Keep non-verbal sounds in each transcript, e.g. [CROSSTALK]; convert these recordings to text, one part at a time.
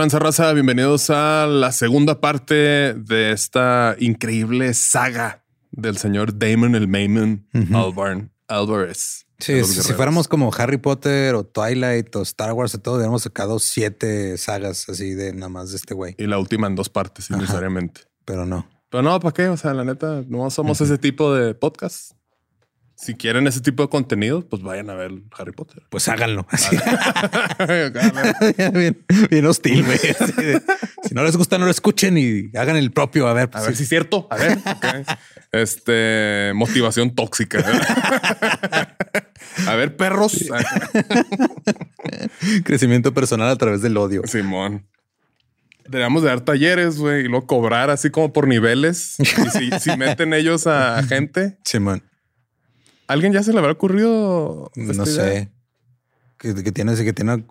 Tranza raza? Bienvenidos a la segunda parte de esta increíble saga del señor Damon el Maimon Albarn Alvarez. Sí, si, fuéramos como Harry Potter o Twilight o Star Wars y todo, hubiéramos sacado siete sagas así de nada más de este güey. Y la última en dos partes, Ajá. necesariamente. Pero no. Pero no, ¿para qué? O sea, la neta, no somos ese tipo de podcast. Si quieren ese tipo de contenido, pues vayan a ver Harry Potter. Pues háganlo. [LAUGHS] [LAUGHS] a bien, bien hostil, güey. Si no les gusta, no lo escuchen y hagan el propio. A ver, pues, ver si es cierto. A ver. Este, motivación tóxica. [LAUGHS] a ver, perros. crecimiento personal a través del odio. Simón. Deberíamos de dar talleres, güey, y luego cobrar así como por niveles. Y si, si meten ellos a gente, Simón, ¿alguien ya se le habrá ocurrido? no sé. Que, que tiene, que tiene,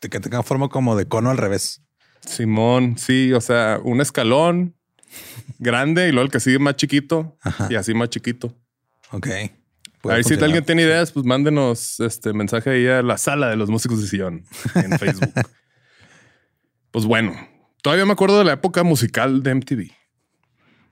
que, que tenga forma como de cono al revés. Simón, sí, o sea, un escalón grande y luego el que sigue más chiquito Ajá. y así más chiquito. Ok. a ver si alguien tiene ideas, pues mándenos este mensaje ahí a la sala de los músicos de sillón en [LAUGHS] Facebook. pues bueno, todavía me acuerdo de la época musical de MTV.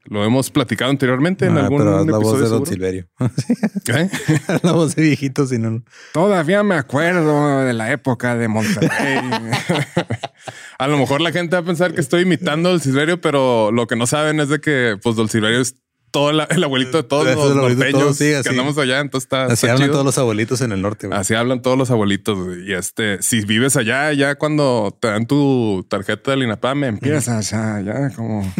Lo hemos platicado anteriormente en Ah, algún pero la voz de Don. Silverio. [LAUGHS] ¿Eh? [LAUGHS] la voz de viejito, si no. Todavía me acuerdo de la época de Monterrey. [LAUGHS] a lo mejor la gente va a pensar que estoy imitando al Silverio, pero lo que no saben es de que pues Don Silverio es todo la- el abuelito de todos Es los norteños sí, que andamos allá. Entonces está, Así está hablan chido. todos los abuelitos en el norte. güey. Así hablan todos los abuelitos. güey. Y este, si vives allá, ya cuando te dan tu tarjeta del INAPAM, empiezas ya, ya como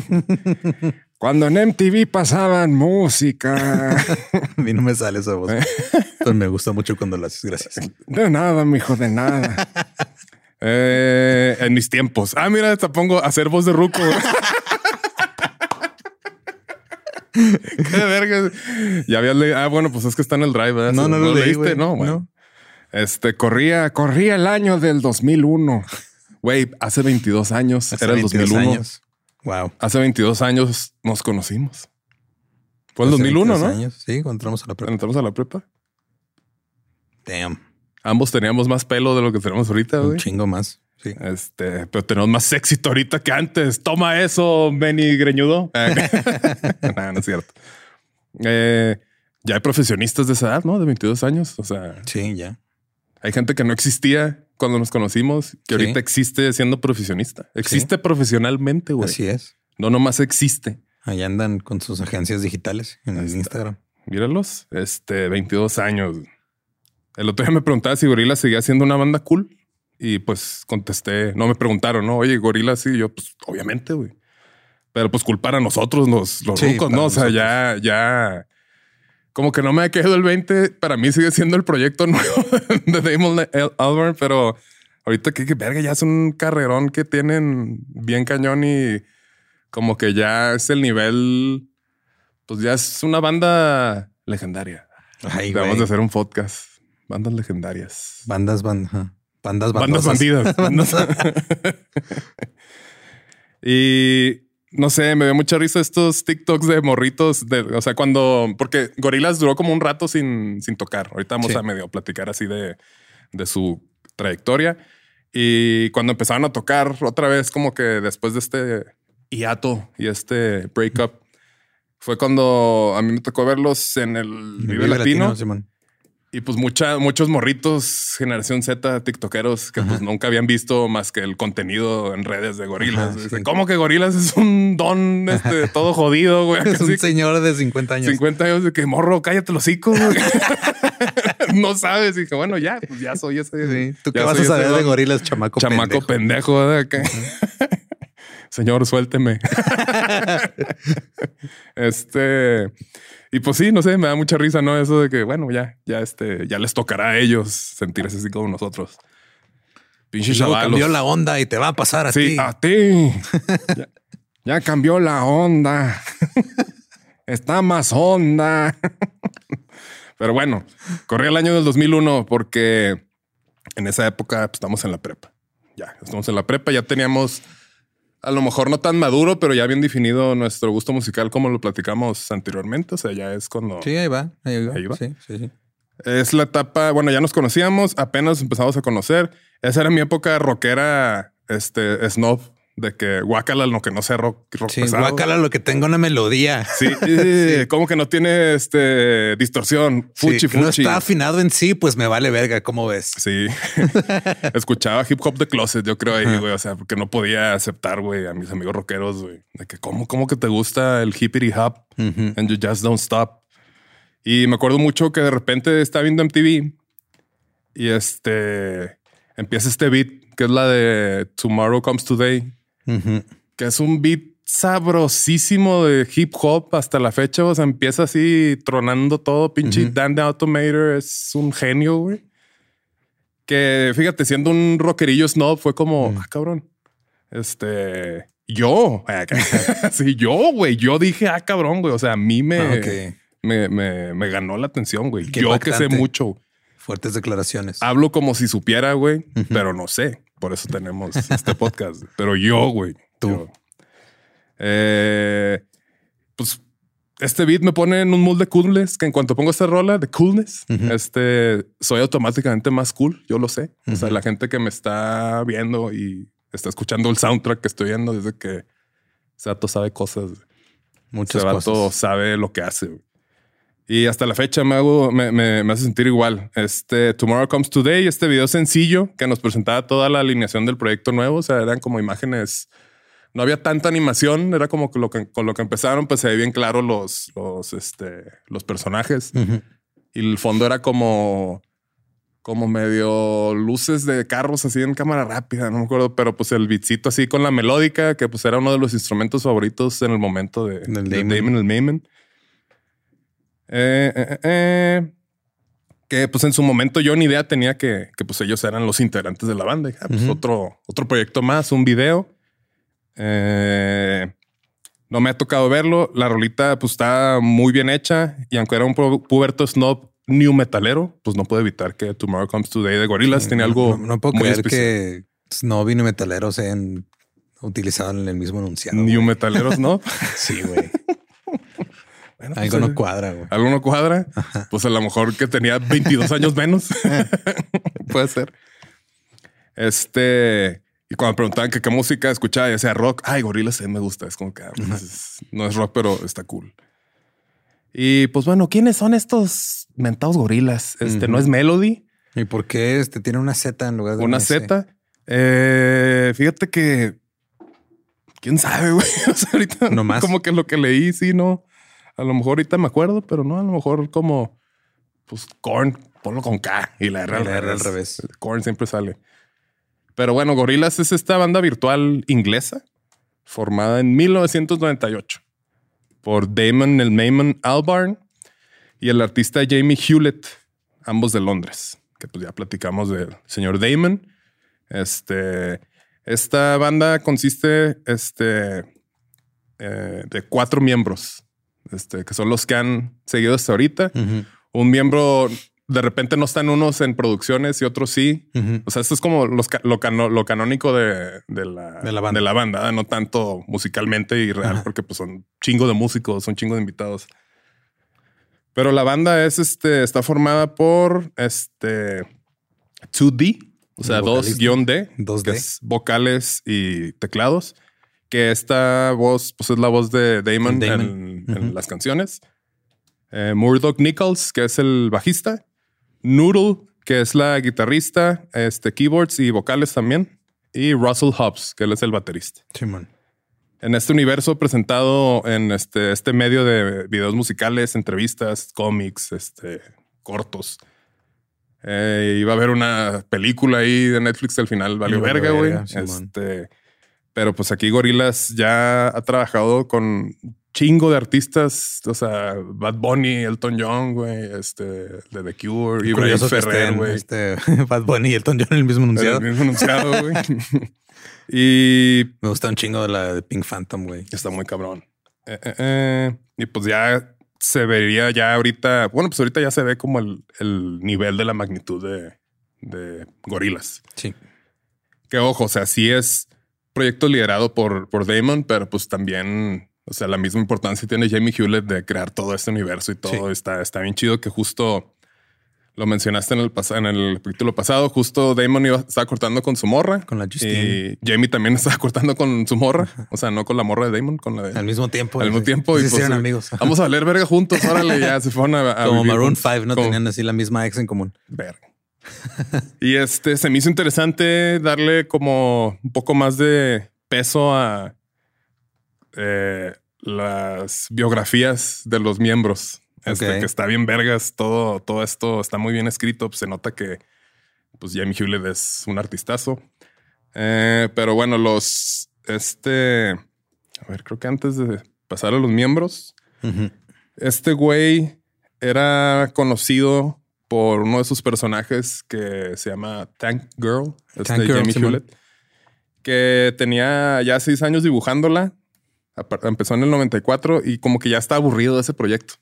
cuando en MTV pasaban música. [LAUGHS] A mí no me sale esa voz. Pero me gusta mucho cuando lo haces. Gracias. De nada, mijo, de nada. Eh, en mis tiempos. Ah, mira, te pongo a hacer voz de ruco. [LAUGHS] Qué verga. Ya habías leído. Ah, bueno, pues es que está en el drive. ¿verdad? No, no lo leí, güey. No, bueno. No. Este corría, corría el año del 2001. Güey, hace 22 años Hace era el 22 2001. años. Wow. Hace 22 años nos conocimos. Fue el Hace 2001, 22 ¿no? años. Sí, cuando entramos a la prepa. Entramos a la prepa. Damn. Ambos teníamos más pelo de lo que tenemos ahorita, Un güey. chingo más. Sí. Este, pero tenemos más éxito ahorita que antes. Toma eso, Benny Greñudo. [LAUGHS] no, no es cierto. Eh, ya hay profesionistas de esa edad, ¿no? De 22 años. O sea, Sí, ya. Hay gente que no existía cuando nos conocimos, que Sí. ahorita existe siendo profesionista. Existe profesionalmente, güey. Así es. No nomás existe. Ahí andan con sus agencias digitales en el. Instagram. Míralos, este, 22 años. El otro día me preguntaba si Gorila seguía siendo una banda cool. Y pues contesté, no me preguntaron, ¿no? Oye, Gorila sí, yo, pues obviamente, güey. Pero pues culpar a nosotros, los, los Sí, rucos, para ¿no? O sea, ya, ya. Como que no me ha quedado el 20. Para mí sigue siendo el proyecto [LAUGHS] nuevo de Damon Al- Albarn, pero ahorita que, que verga, ya es un carrerón que tienen bien cañón y como que ya es el nivel, pues ya es una banda legendaria. Ay, güey. de hacer un podcast. Bandas legendarias. Bandas, ban- bandas, Bandas bandosas. bandidas. [LAUGHS] Bandas- [LAUGHS] y no sé, me dio mucha risa estos TikToks de morritos. De, o sea, cuando, porque Gorilas duró como un rato sin, sin tocar. Ahorita vamos Sí. a medio platicar así de, de su trayectoria. Y cuando empezaron a tocar otra vez, como que después de este hiato y este breakup, fue cuando a mí me tocó verlos en el Vive, Vive Latino. Simón. Y pues mucha, muchos morritos, generación Z, tiktokeros, que pues nunca habían visto más que el contenido en redes de gorilas. Ajá, Dice, sí. ¿Cómo que gorilas es un don este, todo jodido, güey? [LAUGHS] Es un señor de 50 años. 50 años de que morro, cállate los hocico. güey". [LAUGHS] no sabes. Y dije, bueno, ya, pues ya soy ese. Sí. ¿Tú qué vas a saber de gorilas, chamaco? Chamaco pendejo? pendejo. [LAUGHS] Señor, suélteme. este. Y pues sí, no sé, me da mucha risa, ¿no? Eso de que, bueno, ya, ya este, ya les tocará a ellos sentirse así como nosotros. Pinche chavalos. cambió la onda y te va a pasar a Sí, ti. a ti. [LAUGHS] ya, ya cambió la onda. Está más onda. Pero bueno, corría el año del 2001 porque en esa época pues, estamos en la prepa. Ya, estamos en la prepa, ya teníamos a lo mejor no tan maduro, pero ya bien definido nuestro gusto musical como lo platicamos anteriormente. O sea, ya es cuando Sí, ahí va. Ahí va. Ahí va. Sí, sí, sí. es la etapa, bueno, ya nos conocíamos, apenas empezamos a conocer. Esa era mi época rockera, este, snob, de que guácala lo que no sea rock, rock Sí, pesado. guácala lo que tenga una melodía. Sí, [LAUGHS] como que no tiene este distorsión, fuchi, Sí, que no fuchi. está afinado en sí, pues me vale verga. ¿Cómo ves? Sí, [LAUGHS] escuchaba hip hop de closet, yo creo ahí, güey. O sea, porque no podía aceptar, güey, a mis amigos rockeros, güey, de que cómo, cómo que te gusta el hippity hop and you just don't stop. Y me acuerdo mucho que de repente estaba viendo MTV y este empieza este beat que es la de Tomorrow Comes Today, Que es un beat sabrosísimo de hip hop hasta la fecha. O sea, empieza así tronando todo. Pinche Ujú. Dan the Automator es un genio, güey. Que fíjate, siendo un rockerillo snob, fue como, ah, cabrón. Este, yo, [LAUGHS] sí, yo, güey. Yo dije, ah, cabrón, güey. O sea, a mí me, Ah, me, me, me ganó la atención, güey. Qué Yo que sé mucho. Fuertes declaraciones. Hablo como si supiera, güey, pero no sé. Por eso tenemos este podcast. Pero yo, güey. Tú. yo. Eh, pues este beat me pone en un mood de coolness que en cuanto pongo esta rola de coolness, este soy automáticamente más cool. Yo lo sé. O sea, la gente que me está viendo y está escuchando el soundtrack que estoy viendo desde que Sato sabe cosas. Muchas Ese vato cosas. sabe lo que hace. Y hasta la fecha me, hago, me, me- me hace sentir igual. Este Tomorrow Comes Today, este video sencillo que nos presentaba toda la alineación del proyecto nuevo. O sea, eran como imágenes. No había tanta animación. Era como que, lo que con lo que empezaron, pues se ve bien claro los, los, este, los personajes. Ujú. Y el fondo era como, como medio luces de carros así en cámara rápida, no me acuerdo, pero pues el beatcito así con la melódica, que pues era uno de los instrumentos favoritos en el momento de, Del de Damon. Damon el Mayman. Eh, eh, eh, eh. que pues en su momento yo ni idea tenía que, que pues ellos eran los integrantes de la banda. Ah, pues otro, otro proyecto más, un video. Eh, no me ha tocado verlo. La rolita pues está muy bien hecha y aunque era un pu- puberto snob new metalero, pues no puedo evitar que Tomorrow Comes Today de Gorillaz tiene algo No, no puedo muy creer especial. que Snob y Metalero sean utilizados en el mismo enunciado. New güey. metaleros, ¿no? [LAUGHS] Sí, güey. Bueno, pues, Algo no cuadra, güey. ¿Algo no cuadra? Pues a lo mejor que tenía 22 años menos. [LAUGHS] Puede ser. Este... Y cuando me preguntaban que qué música escuchaba, ya sea rock, ay, Gorillaz sí me gusta. Es como que ah, pues, es- no es rock, pero está cool. Y pues bueno, ¿quiénes son estos mentados gorilas? Este no es Melody, ¿Y por qué este tiene una Z en lugar de una? Z. Eh, fíjate que quién sabe, güey. [LAUGHS] O sea, ahorita No más. como que lo que leí, sí, no. A lo mejor ahorita me acuerdo, pero no, a lo mejor como, pues, Korn, ponlo con K y la R, Y la R al revés. Korn siempre sale. Pero bueno, Gorillaz es esta banda virtual inglesa formada en 1998 por Damon el Mayman Albarn y el artista Jamie Hewlett, ambos de Londres, que pues ya platicamos del señor Damon. Este, esta banda consiste este, eh, de cuatro miembros, este, que son los que han seguido hasta ahorita. Ujú, Un miembro, de repente no están unos en producciones y otros sí. O sea, esto es como los lo, cano- lo canónico de, de la, De la banda. de la banda, ¿eh? no tanto musicalmente y real, Ajá. porque pues son chingo de músicos, son chingo de invitados. Pero la banda es este, está formada por este 2D, o sea, Vocalista. 2-D, 2D. que es vocales y teclados. Que esta voz, pues es la voz de Damon, Damon. en, las canciones. Eh, Murdoch Nichols, que es el bajista. Noodle, que es la guitarrista, este, keyboards y vocales también. Y Russell Hobbs, que él es el baterista. Simón. En este universo presentado en este, este medio de videos musicales, entrevistas, cómics, este, cortos. Eh, iba a haber una película ahí de Netflix al final, valió verga, güey. Este, pero pues aquí Gorilas ya ha trabajado con chingo de artistas, o sea, Bad Bunny, Elton John, güey, este, de The Cure, Ibrahim Ferrer, güey. Este, [LAUGHS] Bad Bunny y Elton John el mismo anunciado. El mismo anunciado, güey. [LAUGHS] y Me gusta un chingo de la de Pink Phantom, güey. Está muy cabrón. Eh, eh, eh, y pues ya se vería ya ahorita, bueno, pues ahorita ya se ve como el, el nivel de la magnitud de, de gorilas. Sí. Que ojo, o sea, sí es proyecto liderado por, por Damon, pero pues también, o sea, la misma importancia tiene Jamie Hewlett de crear todo este universo y todo. Sí. Está, está bien chido que justo lo mencionaste en el, pas- en el capítulo pasado. Justo Damon iba, estaba cortando con su morra. Con la Justine. Y Jamie también [LAUGHS] estaba cortando con su morra. O sea, no con la morra de Damon, con la de Al mismo tiempo. al mismo tiempo. Y se pues, hicieron amigos. Vamos a valer verga juntos. Órale, ya se fueron a, a [LAUGHS] Como vivir Maroon juntos. 5, ¿no? Como- Tenían así la misma ex en común. Verga. [LAUGHS] y este se me hizo interesante darle como un poco más de peso a eh, las biografías de los miembros. Este, que está bien vergas. Todo, todo esto está muy bien escrito. Pues se nota que pues Jamie Hewlett es un artistazo. Eh, pero bueno, los este a ver, creo que antes de pasar a los miembros, este güey era conocido por uno de sus personajes que se llama Tank Girl, este Tank Girl, Jamie. Hewlett, que tenía ya seis años dibujándola. Empezó en el 94 y como que ya está aburrido de ese proyecto.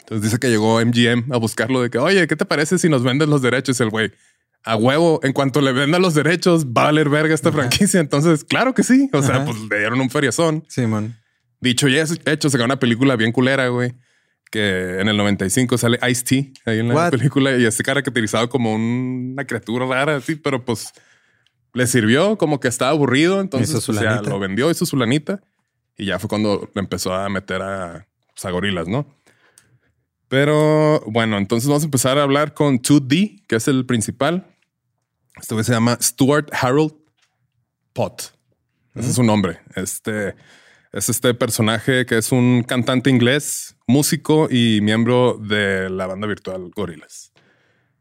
Entonces dice que llegó MGM a buscarlo de que, oye, ¿qué te parece si nos vendes los derechos? El güey, a huevo, en cuanto le vendan los derechos, va a valer verga esta franquicia. Entonces, claro que sí. O sea, Ajá. pues le dieron un feriazón. Simón. Dicho y hecho, sacaron una película bien culera, güey. Que en el 95 sale Ice-T ahí en la What? película y este caracterizado como un- una criatura rara, así, pero pues le sirvió como que estaba aburrido. Entonces su pues, lo vendió, hizo su lanita y ya fue cuando empezó a meter a, pues, a gorilas, ¿no? Pero bueno, entonces vamos a empezar a hablar con 2D, que es el principal. Este se llama Stuart Harold Pott. Ese es su nombre. Este es este personaje que es un cantante inglés, músico y miembro de la banda virtual Gorillaz.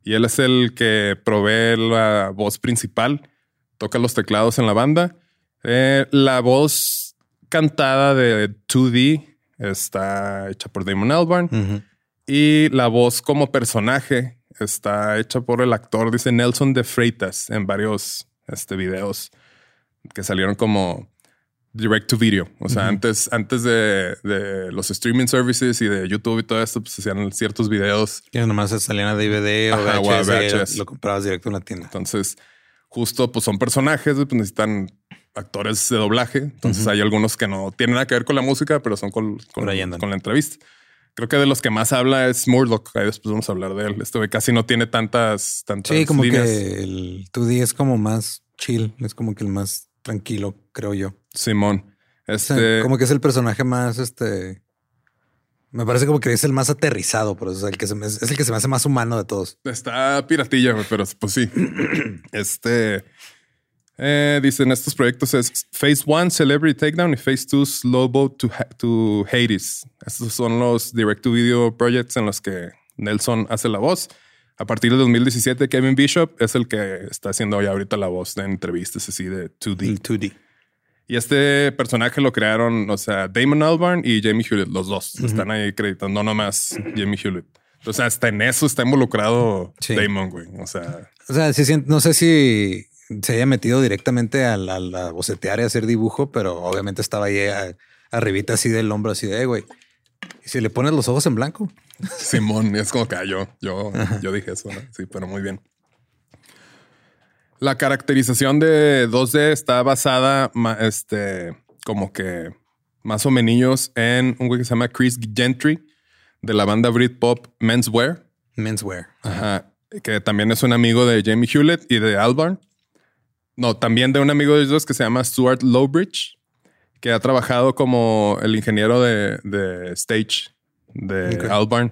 Y él es el que provee la voz principal, toca los teclados en la banda. Eh, la voz cantada de 2D está hecha por Damon Albarn. Y la voz como personaje está hecha por el actor, dice Nelson de Freitas, en varios este, videos que salieron como direct to video. O sea, antes, antes de, de los streaming services y de YouTube y todo esto, pues hacían ciertos videos. Que nomás salían a DVD o Ajá, o VHS, VHS. lo comprabas directo en la tienda. Entonces, justo pues son personajes, pues necesitan actores de doblaje. Entonces hay algunos que no tienen nada que ver con la música, pero son con, con, la entrevista. Creo que de los que más habla es Murdoch. Ahí después vamos a hablar de él. Este casi no tiene tantas, tantas Sí, como líneas. que el 2D es como más chill, es como que el más tranquilo, creo yo. Simón. Este, como que es el personaje más, este, me parece como que es el más aterrizado, pero es el que se me, es el que se me hace más humano de todos. Está piratilla, pero pues sí. [CLEARS THROAT] Este Eh, dicen estos proyectos es Phase 1 Celebrity Takedown y Phase 2 Slow Boat to, Ha- to Hades. Estos son los direct to video projects en los que Nelson hace la voz. A partir del 2017, Kevin Bishop es el que está haciendo ya ahorita la voz de entrevistas así de 2D. El 2D. Y este personaje lo crearon, o sea, Damon Albarn y Jamie Hewlett, los dos. Están ahí acreditando, no nomás Jamie Hewlett. O sea, hasta en eso está involucrado Sí. Damon, güey. O sea, O sea, sí no sé si se haya metido directamente a la, a bocetear y hacer dibujo, pero obviamente estaba ahí a- arribita así del hombro, así de, "Eh, güey. ¿Y si le pones los ojos en blanco? Simón, es como que ah, yo, yo, yo dije eso, ¿no? Sí, pero muy bien. La caracterización de 2D está basada, este, como que más o menos en un güey que se llama Chris Gentry de la banda Britpop Menswear. Menswear. Ajá. Que también es un amigo de Jamie Hewlett y de Albarn. No, también de un amigo de ellos dos que se llama Stuart Lowbridge, que ha trabajado como el ingeniero de, de stage de. Albarn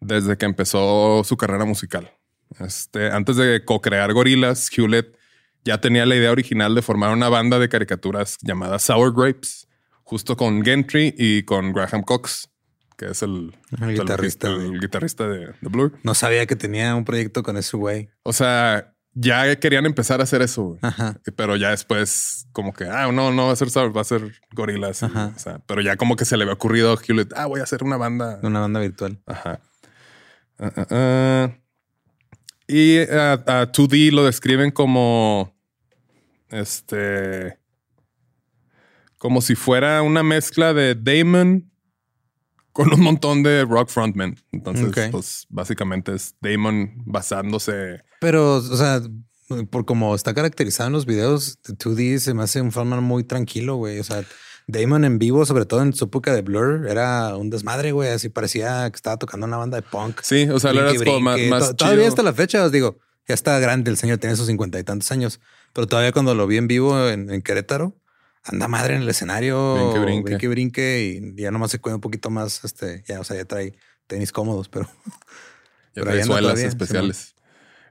desde que empezó su carrera musical. Este, antes de co-crear Gorillaz, Hewlett ya tenía la idea original de formar una banda de caricaturas llamada Sour Grapes, justo con Gentry y con Graham Cox, que es el, El guitarrista el de- guitarrista de, de Blur. No sabía que tenía un proyecto con ese güey. O sea, ya querían empezar a hacer eso, güey. Ajá. pero ya después, como que, ah, no, no va a ser Sour, va a ser Gorillaz. Ajá. O sea, pero ya como que se le había ocurrido a Hewlett, ah, voy a hacer una banda. Una banda virtual. Ajá. Ah, ah, ah. Y a, a 2D lo describen como este, como si fuera una mezcla de Damon con un montón de rock frontmen. Entonces, pues básicamente es Damon basándose. Pero, o sea, por como está caracterizado en los videos, 2D se me hace un frontman muy tranquilo, güey. O sea, Damon en vivo, sobre todo en su época de Blur, era un desmadre, güey. Así parecía que estaba tocando una banda de punk. Sí, o sea, él era Brinque, como más, To- Todavía chido. hasta la fecha, os digo, ya está grande el señor, tiene sus cincuenta y tantos años. Pero todavía cuando lo vi en vivo en, en Querétaro, anda madre en el escenario, Brinque, brinque. brinque, brinque, y ya nomás se cuida un poquito más, este, ya, o sea, ya trae tenis cómodos, pero Ya [LAUGHS] Pero trae suelas todavía, especiales.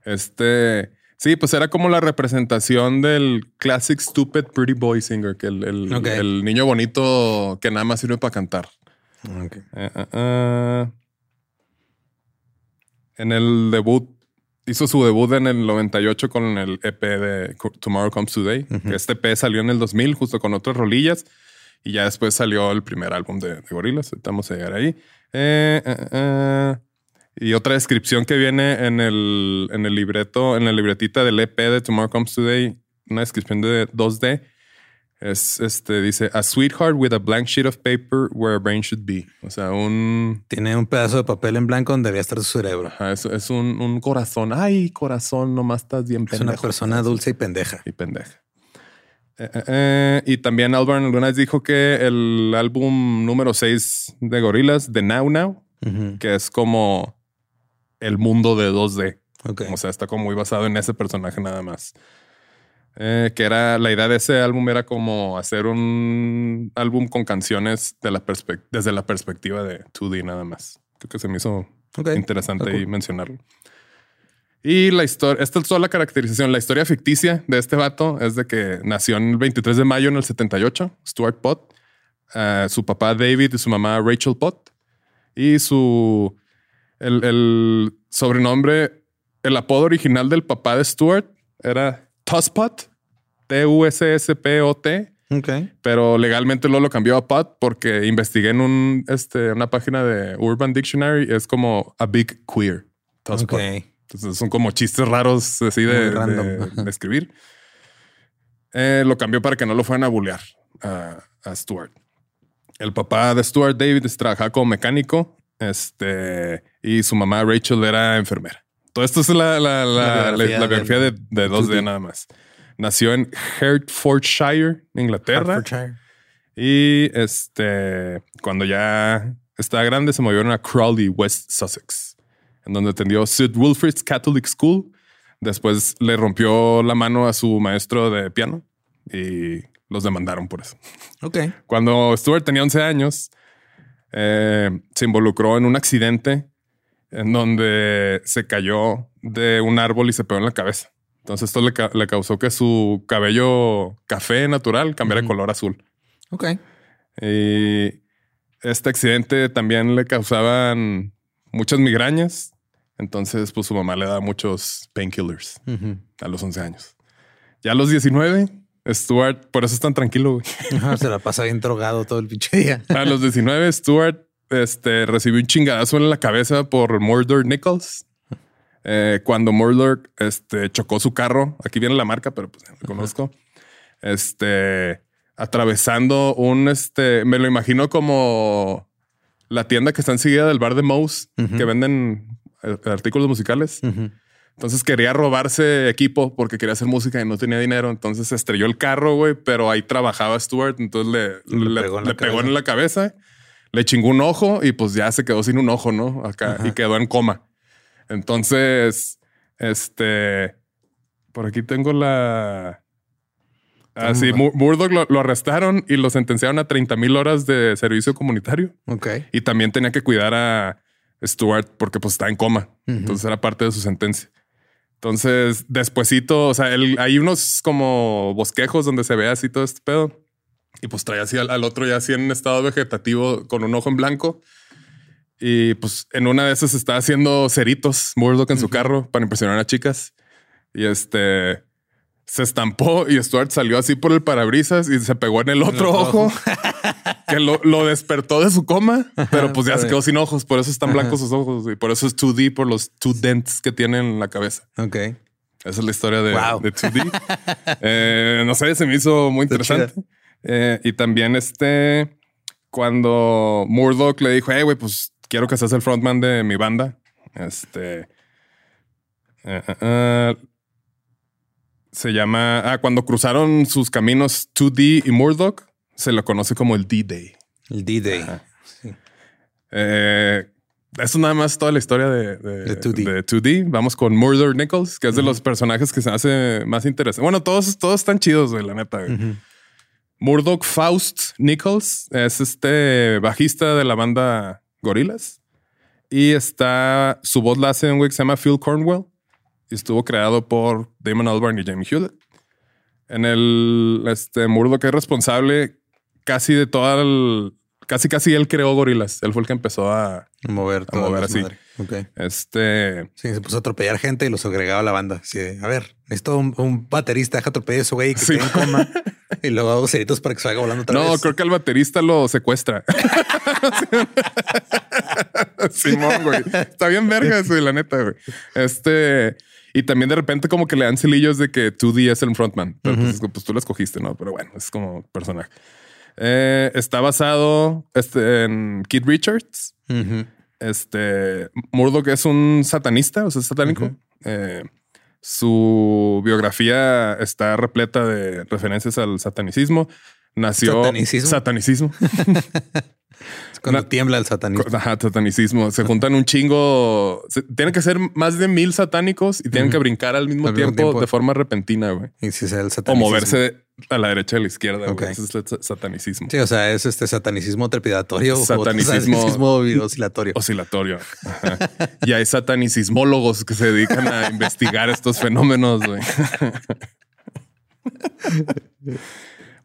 Este, sí, pues era como la representación del classic stupid pretty boy singer, que el, el- niño bonito que nada más sirve para cantar. Ok. Eh, eh, eh. En el debut, hizo su debut en el 98 con el EP de Tomorrow Comes Today. que Este EP salió en el 2000 justo con otras rolillas y ya después salió el primer álbum de, de Gorillaz. Vamos a llegar ahí. Eh. Y otra descripción que viene en el, en el libreto, en la libretita del EP de Tomorrow Comes Today, una descripción de 2D. Es este, dice a sweetheart with a blank sheet of paper where a brain should be. O sea, un Tiene un pedazo de papel en blanco donde debía estar su cerebro. Ajá, es, es un, un corazón. Ay, corazón, nomás estás bien Es pendejo. una persona dulce y pendeja. Y pendeja. Eh, eh, eh, y también Albarn alguna vez dijo que el álbum número 6 de Gorillaz, The Now Now, que es como el mundo de 2D. Ok. O sea, está como muy basado en ese personaje nada más. Eh, que era la idea de ese álbum era como hacer un álbum con canciones de la desde la perspectiva de 2D nada más. Creo que se me hizo interesante Está ahí cool. mencionarlo. Y la historia, esta es toda la caracterización. La historia ficticia de este vato es de que nació el 23 de mayo en el 78, Stuart Pott, eh, su papá David y su mamá Rachel Pott. Y su, el, el sobrenombre, el apodo original del papá de Stuart era Tosspot, T-U-S-S-P-O-T, Ok. pero legalmente luego lo cambió a Pot porque investigué en un, este, una página de Urban Dictionary. Es como a big queer. Tosspot. Ok. Entonces son como chistes raros así [LAUGHS] de, escribir. Eh, lo cambió para que no lo fueran a bullear a, a Stuart. El papá de Stuart, David, trabajaba como mecánico este, y su mamá Rachel era enfermera. Todo esto es la, la, la, la- biografía la biografía de, del- de 2D 2D. nada más. Nació en Hertfordshire, Inglaterra. Hertfordshire. Y este, cuando ya estaba grande, se movieron a Crawley, West Sussex, en donde atendió Sid Wilfrid's Catholic School. Después le rompió la mano a su maestro de piano y los demandaron por eso. Ok. Cuando Stuart tenía 11 años, eh, se involucró en un accidente en donde se cayó de un árbol y se pegó en la cabeza. Entonces esto le, ca- le causó que su cabello café natural cambiara de color azul. Ok. Y este accidente también le causaban muchas migrañas. Entonces, pues su mamá le da muchos painkillers a los 11 años. Ya a los 19, Stuart, por eso es tan tranquilo. güey. Ajá, se la pasa bien drogado todo el pinche día. A los 19, Stuart este, recibió un chingadazo en la cabeza por Murder Nichols. Eh, cuando Murdoch este, chocó su carro, aquí viene la marca, pero pues lo conozco. Este, atravesando un, este, me lo imagino como la tienda que está enseguida del bar de Mouse, Ujú. que venden eh, artículos musicales. Ujú. Entonces quería robarse equipo porque quería hacer música y no tenía dinero. Entonces estrelló el carro, güey, pero ahí trabajaba Stuart. Entonces le, Le le- pegó en la le pegó en la cabeza, le chingó un ojo y pues ya se quedó sin un ojo, ¿no? Acá Ajá. y quedó en coma. Entonces, este, por aquí tengo la... Ah, sí, Mu- Murdoch lo, lo arrestaron y lo sentenciaron a 30 mil horas de servicio comunitario. Ok. Y también tenía que cuidar a Stuart porque pues está en coma. Entonces era parte de su sentencia. Entonces, despuesito, o sea, él- hay unos como bosquejos donde se ve así todo este pedo. Y pues trae así al, al otro ya así en estado vegetativo con un ojo en blanco. Y pues en una de esas está haciendo ceritos Murdoch en su carro para impresionar a chicas. Y este se estampó y Stuart salió así por el parabrisas y se pegó en el otro ojo [LAUGHS] que lo, lo despertó de su coma, pero pues ya se quedó sin ojos. Por eso están blancos sus ojos y por eso es 2D por los two dents que tiene en la cabeza. Ok. Esa es la historia de, Wow. de 2D. [LAUGHS] Eh, no sé, se me hizo muy interesante. Eh, y también este, cuando Murdoch le dijo, hey, güey, pues quiero que seas el frontman de mi banda. Este. eh, eh, se llama. Ah, cuando cruzaron sus caminos 2D y Murdoch, se lo conoce como el D-Day. El D-Day. Eh, eso nada más toda la historia de, de, De 2D. de 2D. Vamos con Murder Nichols, que es de los personajes que se hace más interesante. Bueno, todos, todos están chidos, güey, la neta. güey. Murdoch Faust Nichols es este bajista de la banda Gorillaz. Y está, su voz la hace un güey se llama Phil Cornwell. Y estuvo creado por Damon Albarn y Jamie Hewlett. En el, este, Murdoch es responsable casi de toda casi casi él creó Gorillaz. Él fue el que empezó a, Mover todo. mover así. este, Sí, se puso a atropellar gente y los agregaba a la banda. Así de, a ver, necesito un, un baterista, deja atropellar a ese güey que Sí. quede en coma [LAUGHS] y luego hago ceritos para que se vaya volando otra no, vez. creo que al baterista lo secuestra. [LAUGHS] Simón, güey. Está bien verga güey, la neta, güey. Este, y también de repente como que le dan celillos de que 2D es el frontman. Pero pues, es que, pues, tú lo escogiste, ¿no? Pero bueno, es como personaje. Eh, está basado este, en Kid Richards. Este, Murdoch es un satanista, o sea, es satánico. Eh, su biografía está repleta de referencias al satanicismo. Nació ¿Satanicismo? satanicismo. [LAUGHS] Es cuando tiembla el satanismo. Ajá, satanicismo. Se juntan un chingo. se- tienen que ser más de mil satánicos y tienen que brincar al mismo, Al mismo tiempo, de forma repentina, güey. Y si sea el O moverse a la derecha o a la izquierda, güey. Ok. Ese es el sa- satanicismo. Sí, o sea, es este satanicismo trepidatorio o Satanicismo- satanicismo oscilatorio. Oscilatorio. Ajá. Y hay satanicismólogos que se dedican a investigar estos fenómenos, güey.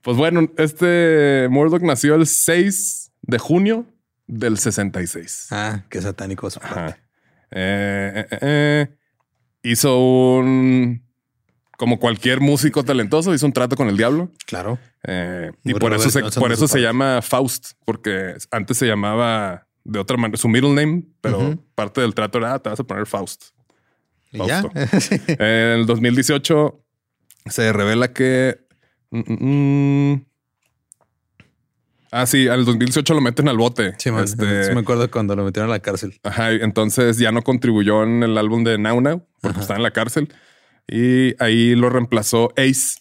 Pues bueno, este Murdoch nació el 6 de junio del 66. Ah, qué satánico su parte. Eh, eh, eh. Hizo un. Como cualquier músico talentoso, hizo un trato con el diablo. Claro. Eh, y Muy por eso, se, por eso se llama Faust, porque antes se llamaba de otra manera, su middle name, pero parte del trato era, "Ah, te vas a poner Faust. Ya. Fausto. Eh, [LAUGHS] en el 2018 se revela que... mm, mm, mm. ah, sí, al 2018 lo meten al bote. Sí, man. Este, Sí me acuerdo cuando lo metieron a la cárcel. Ajá, entonces ya no contribuyó en el álbum de Now Now porque Ajá. está en la cárcel. Y ahí lo reemplazó Ace,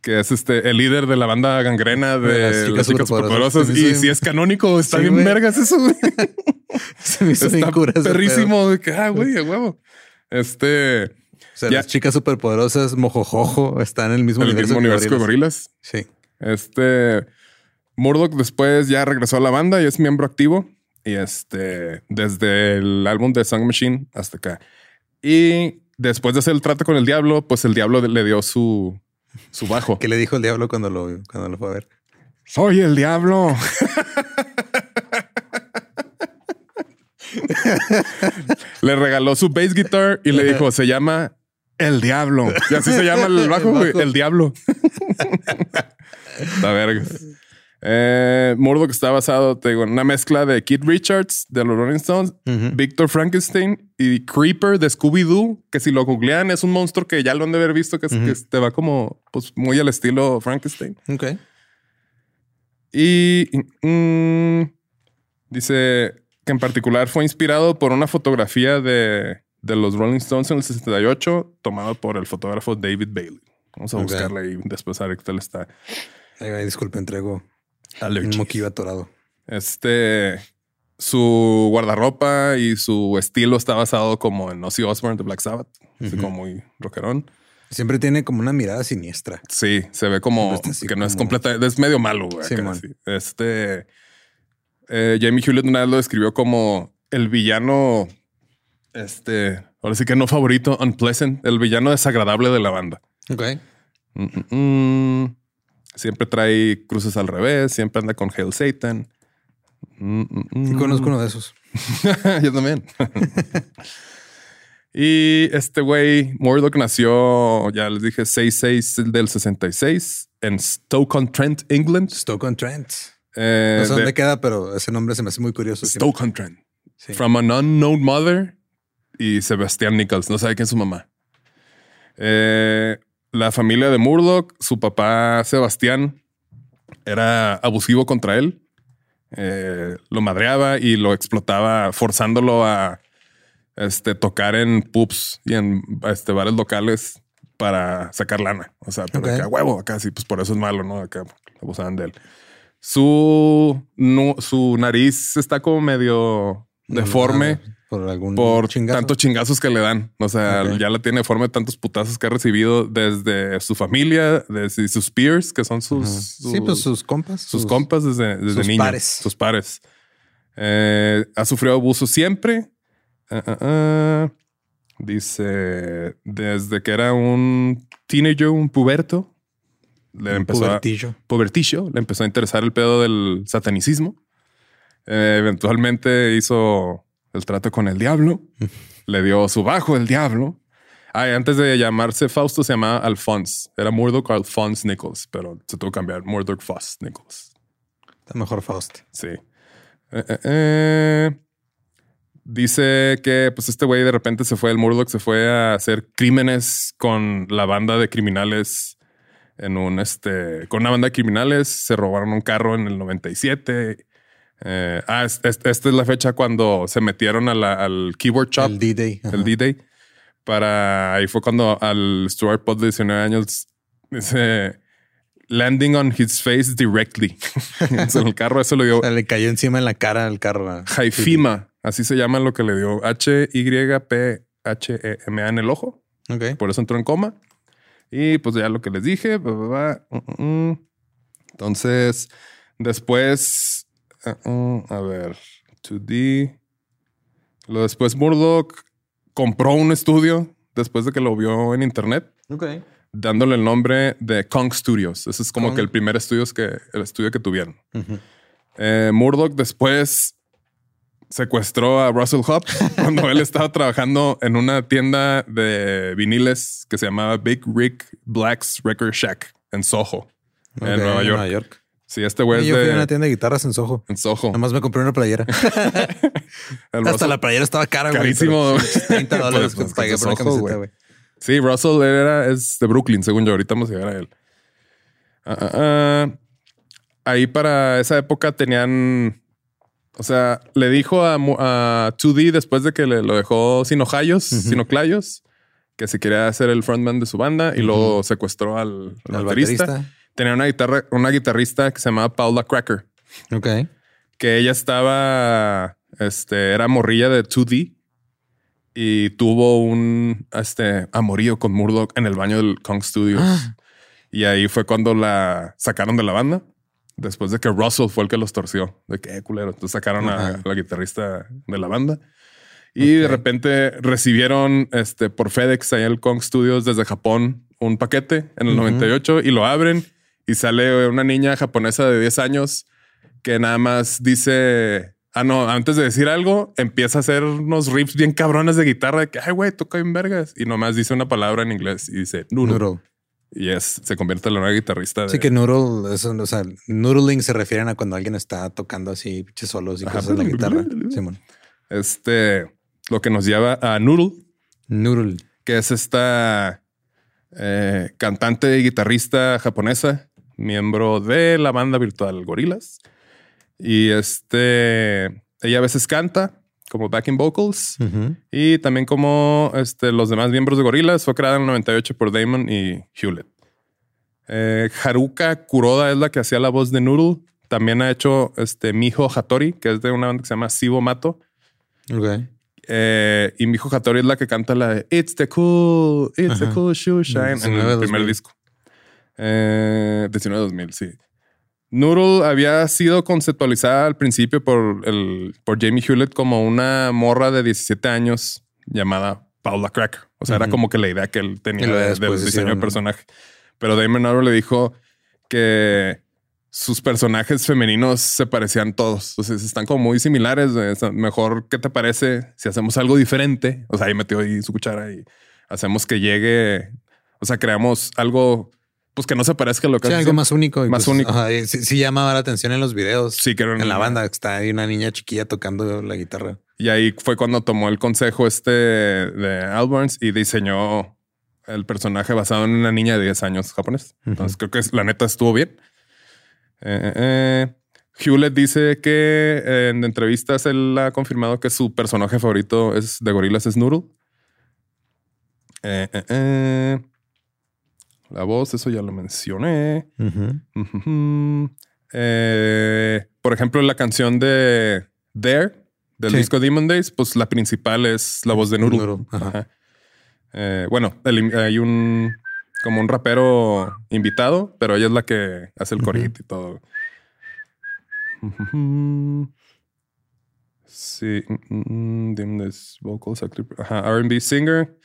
que es este el líder de la banda gangrena de, De las las chicas superpoderosas. Y si es canónico, está Sí, bien güey. vergas eso. güey. [LAUGHS] Se me hizo está perrísimo. de que, ah, güey, a huevo. Este, O sea, Ya. las chicas superpoderosas mojojojo están en el mismo el universo, mismo que universo que. Gorilas. Sí. Este Murdoch después ya regresó a la banda y es miembro activo. Y este, desde el álbum de Song Machine hasta acá. Y después de hacer el trato con el diablo, pues el diablo le dio su, su bajo. ¿Qué le dijo el diablo cuando lo, cuando lo fue a ver? Soy el diablo. [LAUGHS] le regaló su bass guitar y le dijo, se llama El Diablo. Y así se llama el bajo, güey, El Diablo. [LAUGHS] La verga. Eh, Murdoch está basado te digo, en una mezcla de Keith Richards de los Rolling Stones, Victor Frankenstein y Creeper de Scooby-Doo, que si lo googlean es un monstruo que ya lo han de haber visto, que, es- que te va como pues, muy al estilo Frankenstein. Ok. Y mm, dice que en particular fue inspirado por una fotografía de, de los Rolling Stones en el 68, tomada por el fotógrafo David Bailey. Vamos a buscarla ahí después a ver qué tal está. Ay, disculpe, entrego un moquillo atorado. Este, su guardarropa y su estilo está basado como en Ozzy Osbourne de Black Sabbath, así como muy rockerón. Siempre tiene como una mirada siniestra. Sí, se ve como que no es completa, es medio malo. güey, sí. Este eh, Jamie Hewlett una vez lo describió como el villano, este, ahora sí que no favorito, unpleasant, el villano desagradable de la banda. Ok. Mm, mm, mm. Siempre trae cruces al revés, siempre anda con Hail Satan. Mm, mm, Sí, mm. conozco uno de esos. [LAUGHS] Yo también. y este güey, Murdoch nació, ya les dije, 6-6 del 66 en Stoke-on-Trent, England. Stoke-on-Trent. Eh, No sé de- dónde queda, pero ese nombre se me hace muy curioso. Stoke-on-Trent. Sí. From an unknown mother y Sebastian Nichols. No sabe quién es su mamá. Eh, la familia de Murdoch, su papá Sebastián era abusivo contra él. Eh, lo madreaba y lo explotaba, forzándolo a este, tocar en pubs y en este, bares locales para sacar lana. O sea, pero Ok. acá huevo, acá sí, pues por eso es malo, ¿no? Acá abusaban de él. Su, no, su nariz está como medio deforme Por algún por chingazo. tantos chingazos que le dan. O sea, ya la tiene deforme de tantos putazos que ha recibido desde su familia, desde sus peers, que son sus, Sí, pues sus compas. sus compas desde, desde sus niño. pares. Sus pares. Eh, ha sufrido abuso siempre. Ah, ah, ah. Dice, desde que era un teenager, un puberto, le Un empezó a, pubertillo. pubertillo, le empezó a interesar el pedo del satanicismo. Eh, eventualmente hizo el trato con el diablo, le dio su bajo el diablo. Ah, y antes de llamarse Fausto se llamaba Alphonse. Era Murdoch Alphonse Nichols, pero se tuvo que cambiar Murdoch Foss Nichols. Está mejor Faust. Sí. Eh, eh, eh. Dice que pues este güey de repente se fue, el Murdoch se fue a hacer crímenes con la banda de criminales en un este, con una banda de criminales, se robaron un carro en el 97. Eh, ah, es- es- esta es la fecha cuando se metieron a la- al keyboard shop, El D-Day. el D-Day. Para ahí fue cuando al Stuart Pott de 19 años dice landing on his face directly. [LAUGHS] en el carro eso lo dio O sea, le cayó encima en la cara al carro. Haifima, así se llama lo que le dio H-Y-P-H-E-M-A en el ojo. Ok. Por eso entró en coma. Y pues ya lo que les dije. mm, mm, mm. Entonces, después, uh, uh, a ver, 2D. Lo después Murdoch compró un estudio después de que lo vio en internet, Ok. dándole el nombre de Kong Studios. Ese es como Kong. que el primer estudio que, el estudio que tuvieron. Eh, Murdoch después secuestró a Russell Hobbs [LAUGHS] cuando él estaba trabajando en una tienda de viniles que se llamaba Big Rick Black's Record Shack en Soho, en Nueva York. Sí, este güey es Yo fui a una de tienda de guitarras en Soho. en Soho. Nada más me compré una playera. [LAUGHS] [LAUGHS] Hasta Russell- la playera estaba cara, güey. Carísimo. pero, sí, 30 [LAUGHS] dólares Pues, que pagué pues, por una Soho, camiseta, güey. Sí, Russell era, es de Brooklyn, según yo. Ahorita vamos a llegar a él. Ah, ah, ah. Ahí para esa época tenían. O sea, le dijo a, a 2D después de que le, lo dejó sin ojayos, sin oclayos, que se quería hacer el frontman de su banda y luego secuestró al, al Al baterista. baterista. Tenía una guitarra, una guitarrista que se llamaba Paula Cracker, Ok. que ella estaba, este, era morrilla de 2D y tuvo un este, amorío con Murdoch en el baño del Kong Studios. Ah. Y ahí fue cuando la sacaron de la banda. Después de que Russell fue el que los torció. De que "Eh, culero. Entonces sacaron a la guitarrista de la banda. Y de repente recibieron este, por FedEx, ahí el Kong Studios desde Japón, un paquete en el Ujú. 98 y lo abren y sale una niña japonesa de 10 años que nada más dice, ah, no, antes de decir algo, empieza a hacer unos riffs bien cabrones de guitarra de que, ay, güey, toca bien vergas. Y nomás dice una palabra en inglés y dice noodle. Noodle. Y es, se convierte en la nueva guitarrista. De, Sí, que noodle, es un- o sea, noodling se refieren a cuando alguien está tocando así pinches solos y Ajá. cosas en la [LAUGHS] guitarra. [LAUGHS] Simón. Este, lo que nos lleva a Noodle, Noodle. que es esta eh, cantante y guitarrista japonesa, miembro de la banda virtual Gorillaz. Y este, ella a veces canta como backing vocals y también como este, los demás miembros de Gorillaz. Fue creada en el 98 por Damon y Hewlett. Eh, Haruka Kuroda es la que hacía la voz de Noodle. También ha hecho este Miho Hattori, que es de una banda que se llama Sibo Mato. Eh, y Mijo Hattori es la que canta la de It's the cool, it's the cool shoe shine en 19 el primer 2000. disco. Eh, 19 2000, sí. Noodle había sido conceptualizada al principio por, el, por Jamie Hewlett como una morra de 17 años llamada Paula Cracker. O sea, era Ujú. como que la idea que él tenía luego de- del diseño hicieron- de personaje. Pero Damon Albarn le dijo que sus personajes femeninos se parecían todos. Sea, están como muy similares. mejor, ¿qué te parece si hacemos algo diferente? O sea, ahí metió ahí su cuchara y hacemos que llegue. O sea, creamos algo pues que no se parezca a lo que Sí, hace algo siempre. más único. y Más pues, único. ajá, sí, sí llamaba la atención en los videos. Sí, que era una en la banda está ahí una niña chiquilla tocando la guitarra. Y ahí fue cuando tomó el consejo este de Albarns y diseñó el personaje basado en una niña de 10 años japonés. Entonces creo que la neta estuvo bien. Eh, eh, Hewlett dice que eh, en entrevistas él ha confirmado que su personaje favorito es de Gorillaz es Noodle. Eh, eh, eh. La voz, eso ya lo mencioné. Eh, por ejemplo, la canción de There del Sí. disco Demon Days, pues la principal es la voz de ajá. Ajá. Eh, bueno, el- hay un como un rapero invitado, pero ella es la que hace el corito y todo. Sí, mm, mm, Demon Days vocals, actor- R&B singer.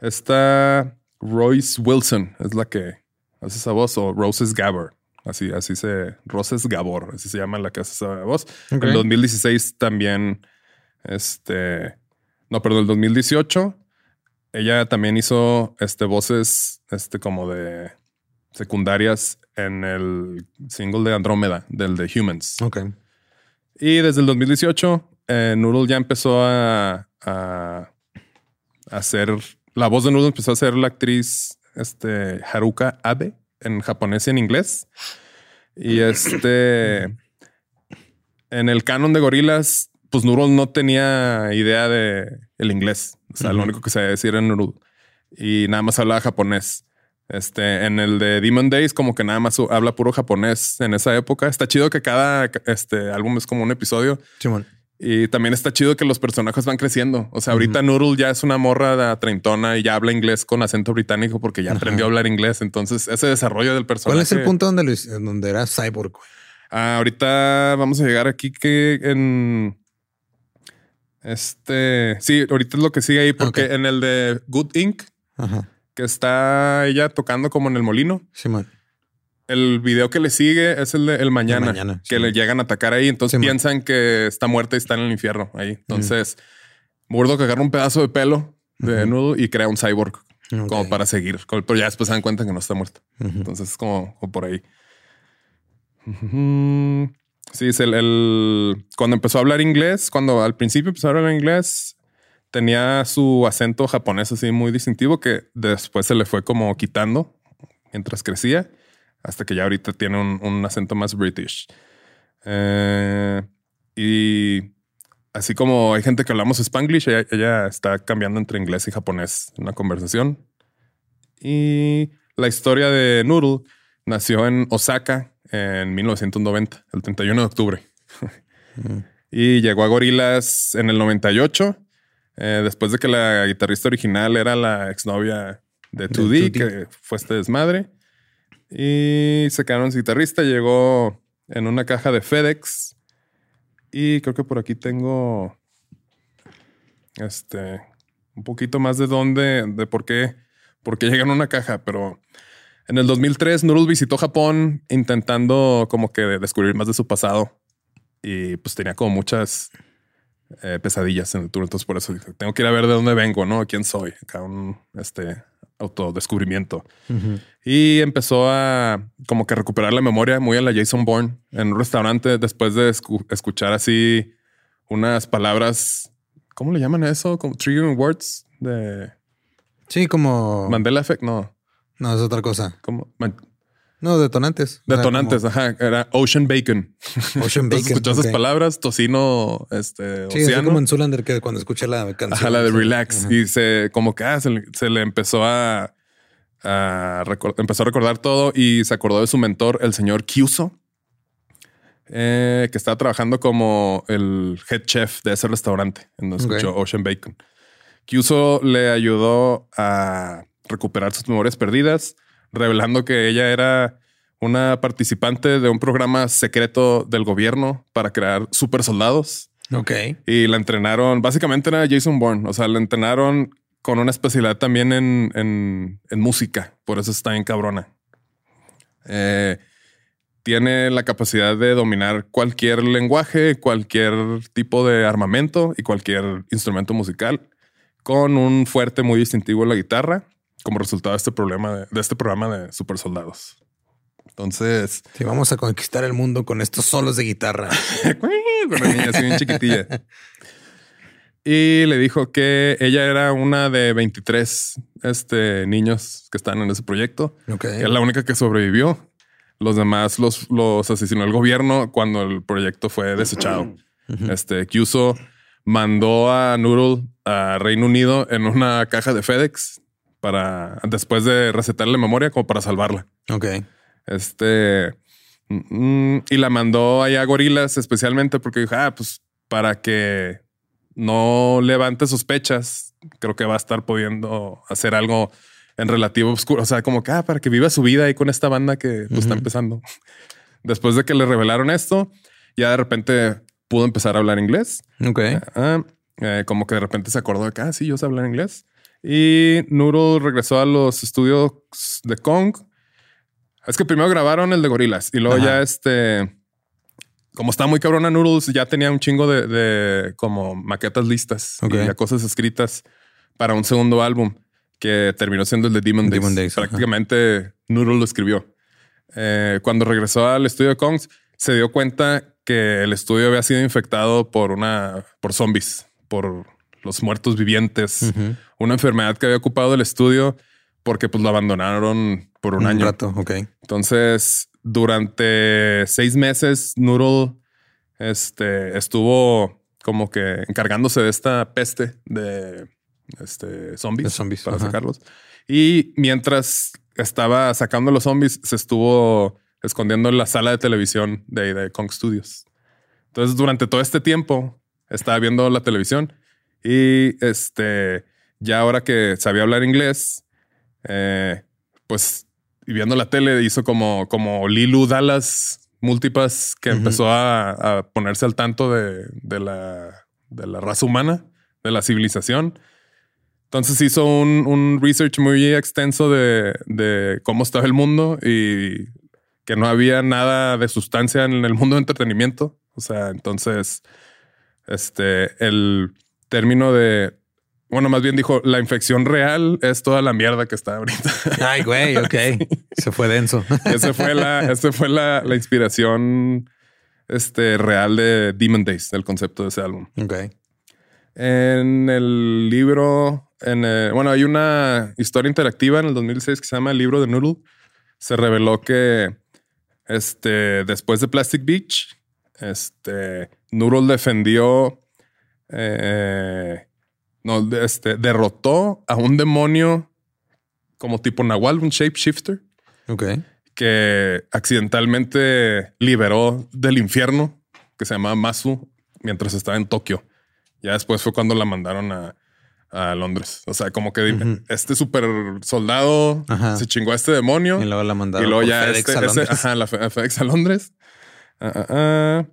Está Royce Wilson, es la que hace esa voz, o Roses Gabor. Así, así se, Roses Gabor, así se llama la que hace esa voz. En el 2016 también, este, no, perdón, el 2018, ella también hizo, este, voces, este, como de secundarias en el single de Andrómeda, del de Humans. Ok. Y desde el 2018, eh, Noodle ya empezó a, a, a hacer. La voz de Noodle empezó a ser la actriz este, Haruka Abe en japonés y en inglés. Y [CLEARS THROAT] este. En el canon de gorilas, pues Noodle no tenía idea de el inglés. O sea, lo único que sabía decir era Noodle. Y nada más hablaba japonés. Este, en el de Demon Days, como que nada más habla puro japonés en esa época. Está chido que cada este, álbum es como un episodio. Simón. Y también está chido que los personajes van creciendo. O sea, ahorita Noodle ya es una morra de treintona y ya habla inglés con acento británico porque ya aprendió a hablar inglés. Entonces, ese desarrollo del personaje. ¿Cuál es el punto donde, lo hice- donde era cyborg? Ah, ahorita vamos a llegar aquí que en este. Sí, ahorita es lo que sigue ahí, porque en el de Good Inc., Ajá. que está ella tocando como en el molino. Simón. El video que le sigue es el de El Mañana, El Mañana, que sí. le llegan a atacar ahí. Entonces Sí, man. piensan que está muerta y está en el infierno ahí. Entonces, Burdo que agarra un pedazo de pelo de nudo y crea un cyborg como para seguir. Pero ya después se dan cuenta que no está muerta. Ujú. Entonces es como, como por ahí. Sí, es el, el- Cuando empezó a hablar inglés, cuando al principio empezó a hablar inglés, tenía su acento japonés así muy distintivo que después se le fue como quitando mientras crecía, hasta que ya ahorita tiene un, un acento más british. Eh, y así como hay gente que hablamos spanglish, ella, ella está cambiando entre inglés y japonés en una conversación. Y la historia de Noodle nació en Osaka en 1990, el 31 de octubre. y llegó a Gorilas en el 98, eh, después de que la guitarrista original era la exnovia de 2D, 2D. que fue este desmadre. Y se quedaron sin guitarrista. Llegó en una caja de FedEx. Y creo que por aquí tengo este, un poquito más de dónde, de por qué, por qué llegan a una caja, pero en el 2003 Noodle visitó Japón intentando como que descubrir más de su pasado y pues tenía como muchas eh, pesadillas en el tour. Entonces por eso tengo que ir a ver de dónde vengo, ¿no? ¿Quién soy? Acá un este, autodescubrimiento. Y empezó a como que recuperar la memoria muy a la Jason Bourne en un restaurante después de escuchar así unas palabras, ¿cómo le llaman eso? Como triggering words de... Sí, como... Mandela Effect, no. No, es otra cosa. Como... No, detonantes. Detonantes, ajá. Era Ocean Bacon. Ocean [LAUGHS] Bacon. escuchó esas palabras, tocino, este, sí, es como en Zulander que cuando escuché la canción. Ajá, la de Relax. Y se, como que ah, se, le empezó a, empezó a recordar todo y se acordó de su mentor, el señor Kyuso, eh, que estaba trabajando como el head chef de ese restaurante en donde escuchó Ocean Bacon. Kyuso le ayudó a recuperar sus memorias perdidas revelando que ella era una participante de un programa secreto del gobierno para crear super soldados. Ok. Y la entrenaron, básicamente era Jason Bourne, o sea, la entrenaron con una especialidad también en, música, por eso está en cabrona. Eh, tiene la capacidad de dominar cualquier lenguaje, cualquier tipo de armamento y cualquier instrumento musical, con un fuerte muy distintivo en la guitarra como resultado de este problema de, este programa de super soldados. Entonces, sí, vamos a conquistar el mundo con estos solos de guitarra. [LAUGHS] Con niña así bien chiquitilla. [LAUGHS] Y le dijo que ella era una de 23 este, niños que están en ese proyecto. Okay. Era la única que sobrevivió. Los demás los, los asesinó el gobierno cuando el proyecto fue desechado. Este Kyuso mandó a Noodle a Reino Unido en una caja de FedEx para después de recetarle memoria como para salvarla. Ok. Este mm, y la mandó allá a Gorilas especialmente porque dijo, ah, pues para que no levante sospechas, creo que va a estar pudiendo hacer algo en relativo oscuro. O sea, como que ah, para que viva su vida ahí con esta banda que pues, está empezando. [LAUGHS] Después de que le revelaron esto, ya de repente pudo empezar a hablar inglés. Ok. Ah, eh, como que de repente se acordó de que, ah, sí, yo sé hablar inglés. Y Noodle regresó a los estudios de Kong. Es que primero grabaron el de Gorilas y luego ya este, como está muy cabrona Noodles, ya tenía un chingo de, como maquetas listas y ya cosas escritas para un segundo álbum que terminó siendo el de Demon Days. Prácticamente Noodle lo escribió. Eh, cuando regresó al estudio de Kong, se dio cuenta que el estudio había sido infectado por una, por zombies, por los muertos vivientes, una enfermedad que había ocupado el estudio porque pues lo abandonaron por un, año. Rato, ok. Entonces, durante seis meses, Noodle este, estuvo como que encargándose de esta peste de este, zombies, zombies para sacarlos. Y mientras estaba sacando los zombies, se estuvo escondiendo en la sala de televisión de, de Kong Studios. Entonces, durante todo este tiempo, estaba viendo la televisión y este, ya ahora que sabía hablar inglés, eh, pues viendo la tele hizo como, como Lilu Dallas múltiples que empezó a, ponerse al tanto de, la, de la raza humana, de la civilización. Entonces hizo un, un research muy extenso de, de, cómo estaba el mundo y que no había nada de sustancia en el mundo de entretenimiento. O sea, entonces, este, el término de, bueno, más bien dijo, la infección real es toda la mierda que está ahorita. [LAUGHS] Ay, güey, [LAUGHS] ok. Se fue denso. [LAUGHS] Ese fue la, ese fue la, la, inspiración este, real de Demon Days, del concepto de ese álbum. Ok. En el libro, en bueno, hay una historia interactiva en el 2006 que se llama El libro de Noodle. Se reveló que este, después de Plastic Beach, este, Noodle defendió eh, no, este, derrotó a un demonio como tipo Nahual, un shapeshifter. Ok. Que accidentalmente liberó del infierno, que se llamaba Masu, mientras estaba en Tokio. Ya después fue cuando la mandaron a, Londres. O sea, como que este super soldado se chingó a este demonio. Y luego la mandaron. Y luego ya FedEx este, a Londres. ajá, la FedEx a Londres. Ah, ah, ah.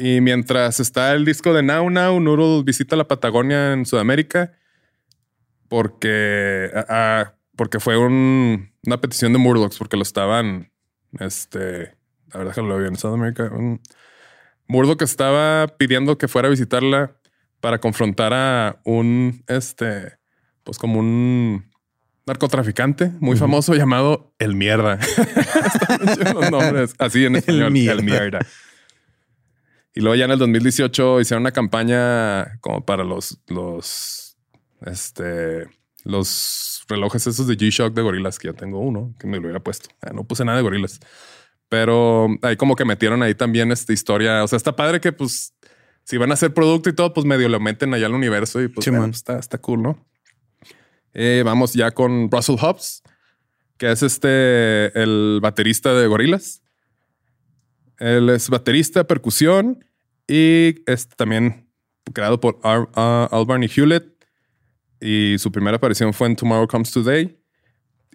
Y mientras está el disco de Now Now, Noodle visita la Patagonia en Sudamérica porque, ah, ah, porque fue un- una petición de Murdochs, porque lo estaban, este, la verdad que lo vi en Sudamérica. Murdoch estaba pidiendo que fuera a visitarla para confrontar a un, este, pues como un narcotraficante muy famoso llamado El Mierda. Están bien chidos los nombres, así en español, Mierda. El Mierda. Y luego ya en el 2018 hicieron una campaña como para los, los, este, los relojes esos de G-Shock de gorilas, que ya tengo uno, que me lo hubiera puesto. Ah, no puse nada de gorilas. Pero ahí como que metieron ahí también esta historia. O sea, está padre que pues si van a hacer producto y todo, pues medio lo meten allá al universo y pues Sí, bueno, man. pues, está, está cool, ¿no? Eh, vamos ya con Russell Hobbs, que es este, el baterista de gorilas. Él es baterista, percusión y es también creado por Ar- ah, Al Barney Hewlett. Y su primera aparición fue en Tomorrow Comes Today.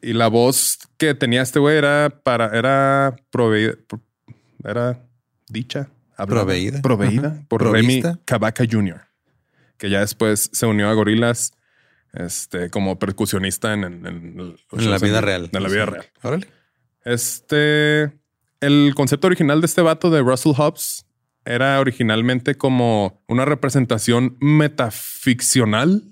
Y la voz que tenía este güey era para, era proveída, era dicha, hablada, Proveída. proveída Ajá. por Provista. Remy Cavaca Jr., que ya después se unió a Gorilas este, como percusionista en, en- en En la vida real. En la vida Sí. real. Órale. Este, el concepto original de este vato de Russell Hobbs era originalmente como una representación metaficcional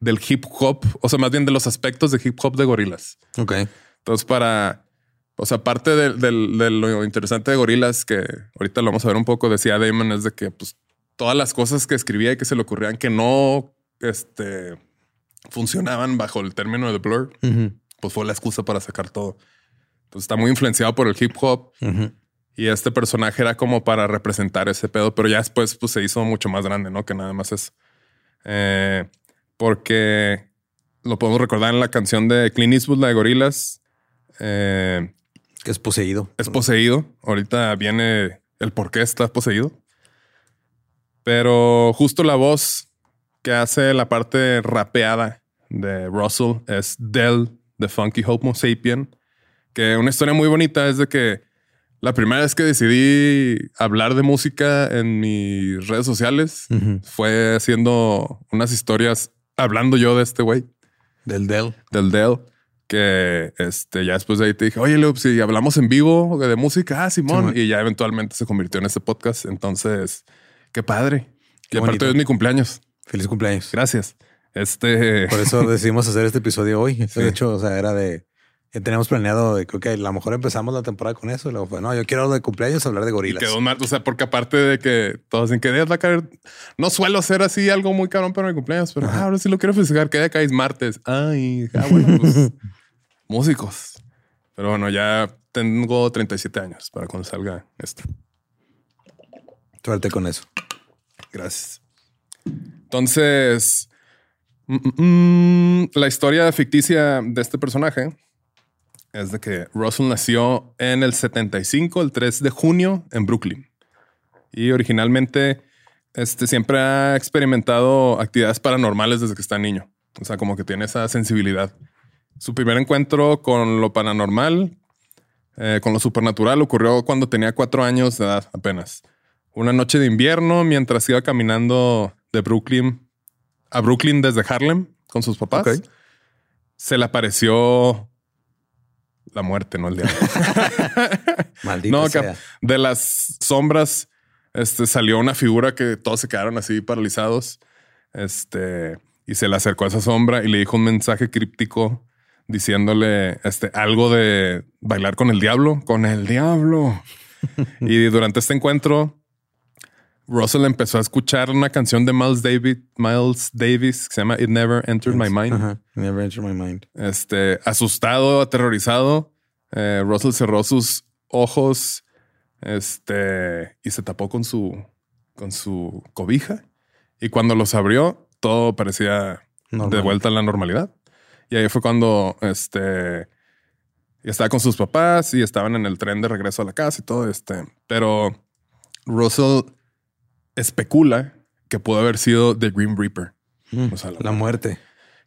del hip hop, o sea, más bien de los aspectos de hip hop de gorilas. Ok. Entonces, para, o sea, parte de, lo interesante de gorilas, que ahorita lo vamos a ver un poco, decía Damon, es de que pues todas las cosas que escribía y que se le ocurrían que no este, funcionaban bajo el término de blur, pues fue la excusa para sacar todo. Entonces está muy influenciado por el hip hop. Y este personaje era como para representar ese pedo, pero ya después pues, se hizo mucho más grande, ¿no? Que nada más es. Eh, porque lo podemos recordar en la canción de Clint Eastwood, la de Gorilas. Eh, Que es poseído. es poseído. Ahorita viene el por qué está poseído. Pero justo la voz que hace la parte rapeada de Russell es Del, de Funky Homo Sapien. Que una historia muy bonita es de que la primera vez que decidí hablar de música en mis redes sociales fue haciendo unas historias hablando yo de este güey Del Dell. del Dell, que este, ya después de ahí te dije, oye, Leo, si hablamos en vivo de música, ah, Simón, Simón. y ya eventualmente se convirtió en este podcast. Entonces, qué padre. Qué y aparte bonito. hoy es mi cumpleaños. Feliz cumpleaños. Gracias. Este, Por eso [LAUGHS] decidimos hacer este episodio hoy. Sí. De hecho, o sea, era de. Ya teníamos planeado de que, ok, a lo mejor empezamos la temporada con eso. Y luego fue, no, yo quiero de cumpleaños hablar de y gorilas. quedó mal, o sea, porque aparte de que todos en que día va a caer, no suelo hacer así algo muy cabrón para mi cumpleaños, pero ah, ahora sí lo quiero festejar. Que día caes martes. Ay, ah, bueno, pues [LAUGHS] músicos. Pero bueno, ya tengo 37 años para cuando salga esto. Suerte con eso. Gracias. Entonces, mm, mm, mm, la historia ficticia de este personaje es de que Russell nació en el 75, el 3 de junio, en Brooklyn. Y originalmente este, siempre ha experimentado actividades paranormales desde que está niño. O sea, como que tiene esa sensibilidad. Su primer encuentro con lo paranormal, eh, con lo supernatural, ocurrió cuando tenía cuatro años de edad apenas. Una noche de invierno, mientras iba caminando de Brooklyn a Brooklyn desde Harlem con sus papás, se le apareció la muerte, no el diablo. [LAUGHS] Maldita no, sea. de las sombras este, salió una figura que todos se quedaron así paralizados. Este, y se le acercó a esa sombra y le dijo un mensaje críptico diciéndole este, algo de bailar con el diablo, con el diablo. [LAUGHS] y durante este encuentro, Russell empezó a escuchar una canción de Miles Davis, Miles Davis que se llama It Never Entered My Mind. Ajá. Never entered my mind. Este, asustado, aterrorizado, eh, Russell cerró sus ojos este, y se tapó con su, con su cobija. Y cuando los abrió, todo parecía Normal. de vuelta a la normalidad. Y ahí fue cuando este, estaba con sus papás y estaban en el tren de regreso a la casa y todo. Este, pero Russell especula que pudo haber sido The Green Reaper. Mm, O sea, la- la muerte.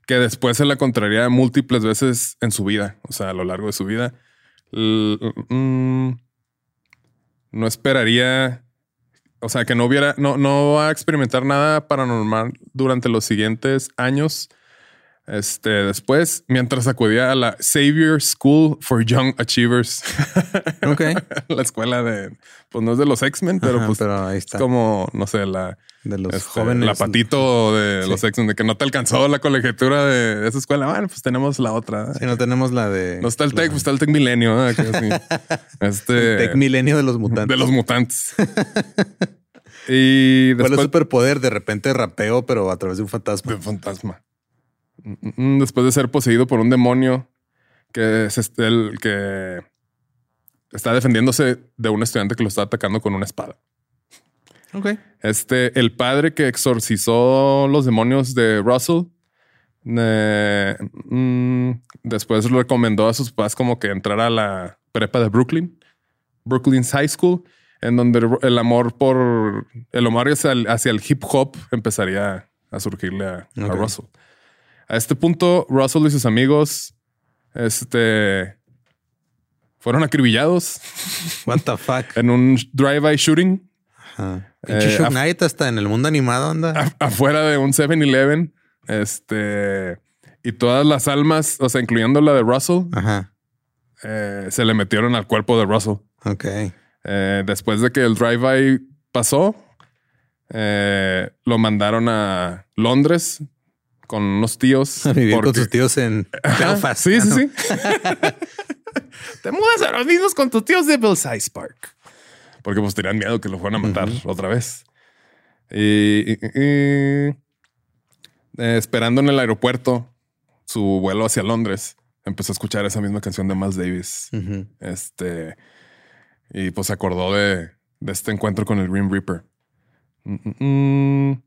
que después se la encontraría múltiples veces en su vida, o sea, a lo largo de su vida. L- mm, no esperaría o sea, que no hubiera, no, no va a experimentar nada paranormal durante los siguientes años. Este, después, mientras acudía a la Xavier School for Young Achievers. [LAUGHS] Ok. la escuela de, pues no es de los X-Men, pero Ajá, pues pero ahí es está. como, no sé, la, de los este, jóvenes. la patito de Sí. los X-Men, de que no te alcanzó la colegiatura de esa escuela. Bueno, pues tenemos la otra. Si no tenemos la de. No está el la- Tech, pues está el Tech Milenio. sí. [LAUGHS] Este, Tech milenio de los mutantes. de los mutantes. [LAUGHS] y ¿Cuál es después superpoder? De repente rapeo, pero a través de un fantasma. de un fantasma. Mm, Después de ser poseído por un demonio que es este, el que está defendiéndose de un estudiante que lo está atacando con una espada. Ok. Este, el padre que exorcizó los demonios de Russell, eh, mm, después recomendó a sus papás como que entrara a la prepa de Brooklyn, Brooklyn's High School, en donde el amor por el amor hacia el, hacia el hip hop empezaría a surgirle a. Russell. A este punto, Russell y sus amigos, este, fueron acribillados [LAUGHS] What the fuck. en un drive-by shooting Ajá. Eh, Shook af- Knight hasta en el mundo animado anda. afuera de un 7-Eleven. Este. Y todas las almas, o sea, incluyendo la de Russell, Ajá. eh, se le metieron al cuerpo de Russell. Ok. Eh, después de que el drive-by pasó, eh, lo mandaron a Londres con unos tíos. A [LAUGHS] vivir con sus tíos en Belfast. Sí, sí, Ah, no. sí. [LAUGHS] [LAUGHS] Te mudas a los mismos con tus tíos de Belsize Park. Porque pues tenían miedo que lo fueran a matar otra vez. Y, y- y- eh, esperando en el aeropuerto su vuelo hacia Londres, empezó a escuchar esa misma canción de Miles Davis. Este. Y pues se acordó de, de este encuentro con el Grim Reaper. Mm, mm, mm.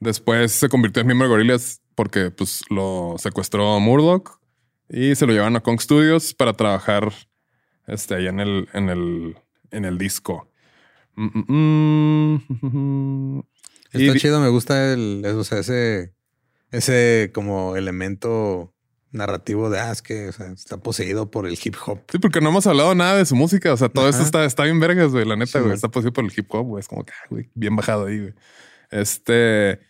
Después se convirtió en miembro de Gorillaz porque pues lo secuestró Murdoch y se lo llevaron a Kong Studios para trabajar este, ahí en el, en el, en el disco. Mm, mm, mm. [LAUGHS] Está chido, me gusta el, o sea, ese, ese como elemento narrativo de, ah, es que o sea, está poseído por el hip hop. Sí, porque no hemos hablado nada de su música. O sea, todo Ajá. está, está bien vergas, güey. La neta, Sí, güey. Está posible por el hip hop, güey. Es como que, ah, güey, bien bajado ahí, güey. Este.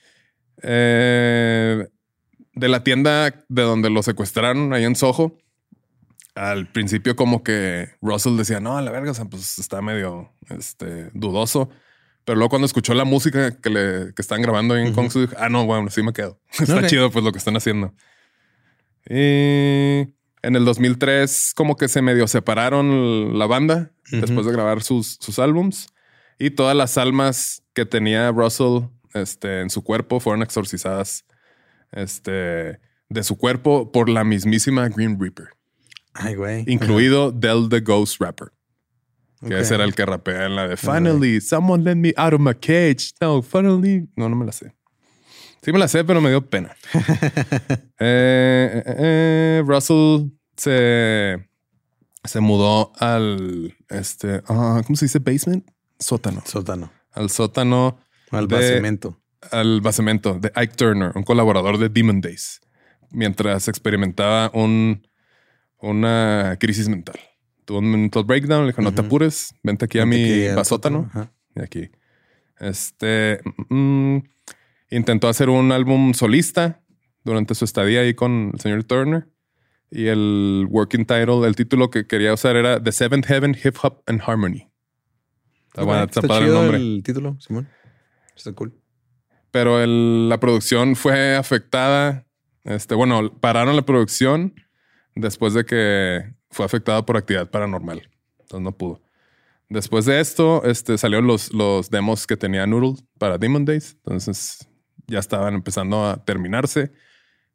eh, de la tienda de donde lo secuestraron ahí en Soho. Al principio, como que Russell decía, no, a la verga, o sea, pues está medio este, dudoso. Pero luego, cuando escuchó la música que le que están grabando ahí en Kong Studio, dijo, ah, no, bueno, sí me quedo. [LAUGHS] está chido, pues lo que están haciendo. Y en el 2003 como que se medio separaron la banda después de grabar sus, sus álbums y todas las almas que tenía Russell este, en su cuerpo fueron exorcizadas este, de su cuerpo por la mismísima Green Reaper, Ay, güey. incluido Del the Ghost Rapper, que Ok. ese era el que rapea en la de Finally, someone let me out of my cage. No, finally. No, no me la sé. Sí me la sé, pero me dio pena. [LAUGHS] Eh, eh, eh, Russell se, se mudó al este, ah, ¿cómo se dice? Basement, sótano, Sótano. al sótano, Al de- basamento. Al basamento de Ike Turner, un colaborador de Demon Days, mientras experimentaba un, una crisis mental. Tuvo un mental breakdown, le dijo, no te apures, vente aquí a Vente mi basótano. Y aquí. Este mm, intentó hacer un álbum solista durante su estadía ahí con el señor Turner. Y el working title, el título que quería usar era The Seventh Heaven, Hip Hop and Harmony. Está, Ok, bueno, está está padre el nombre. el título, Simón. Está cool. Pero el- la producción fue afectada. Este, bueno, pararon la producción después de que fue afectada por actividad paranormal. Entonces no pudo. Después de esto, este, salieron los, los demos que tenía Noodle para Demon Days. Entonces ya estaban empezando a terminarse.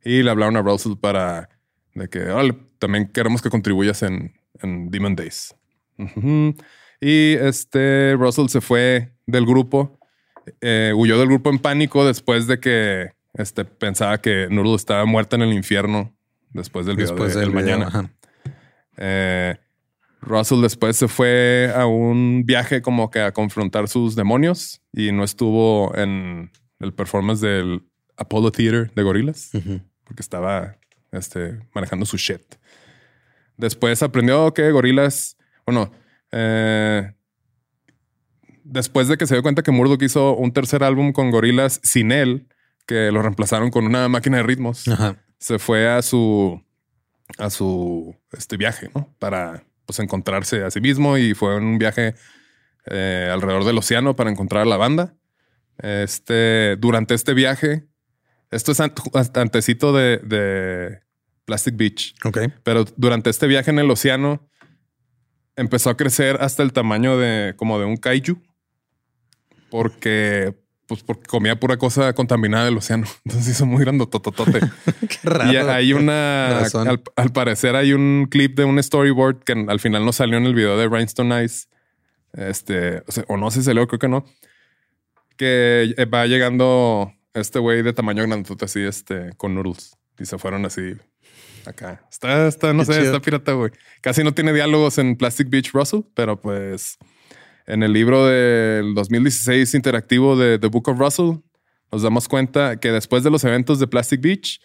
Y le hablaron a Russell para de que "Órale, también queremos que contribuyas en, en Demon Days. Y este Russell se fue del grupo eh, huyó del grupo en pánico después de que este, pensaba que Noodle estaba muerta en el infierno después del video Después de del El video, mañana. Eh, Russell después se fue a un viaje como que a confrontar sus demonios y no estuvo en el performance del Apollo Theater de Gorillaz Ujú. porque estaba este, manejando su shit. Después aprendió que Gorillaz, bueno, eh, después de que se dio cuenta que Murdoch hizo un tercer álbum con gorilas sin él, que lo reemplazaron con una máquina de ritmos, Ajá. se fue a su a su este viaje, ¿no? Para pues encontrarse a sí mismo y fue un viaje eh, alrededor del océano para encontrar a la banda. Este, durante este viaje, esto es ant- antecito de, de Plastic Beach, Ok. pero durante este viaje en el océano empezó a crecer hasta el tamaño de como de un kaiju, porque pues porque comía pura cosa contaminada del océano. [LAUGHS] Entonces hizo muy grandotototote. [LAUGHS] Qué raro. Y hay una, [LAUGHS] al, al parecer hay un clip de un storyboard que al final no salió en el video de Rhinestone Eyes. Este, o, sea, o no sé si salió, creo que no. Que va llegando este güey de tamaño grandote así, este, con noodles. Y se fueron así acá. Está, está, no Qué sé, chido. está pirata, güey. Casi no tiene diálogos en Plastic Beach Russell, pero pues en el libro del 2016 interactivo de The Book of Russell, nos damos cuenta que después de los eventos de Plastic Beach,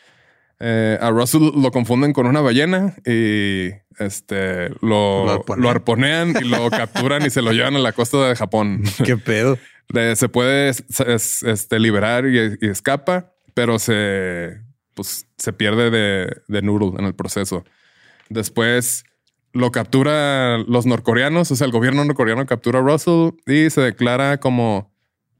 eh, a Russell lo confunden con una ballena y este lo, Lo arponean. lo arponean y lo [LAUGHS] capturan y se lo llevan a la costa de Japón. [LAUGHS] Qué pedo. Se puede es- es- este, liberar y, y escapa, pero se, pues, se pierde de, de Noodle en el proceso. Después lo captura los norcoreanos, o sea, el gobierno norcoreano captura a Russell y se declara como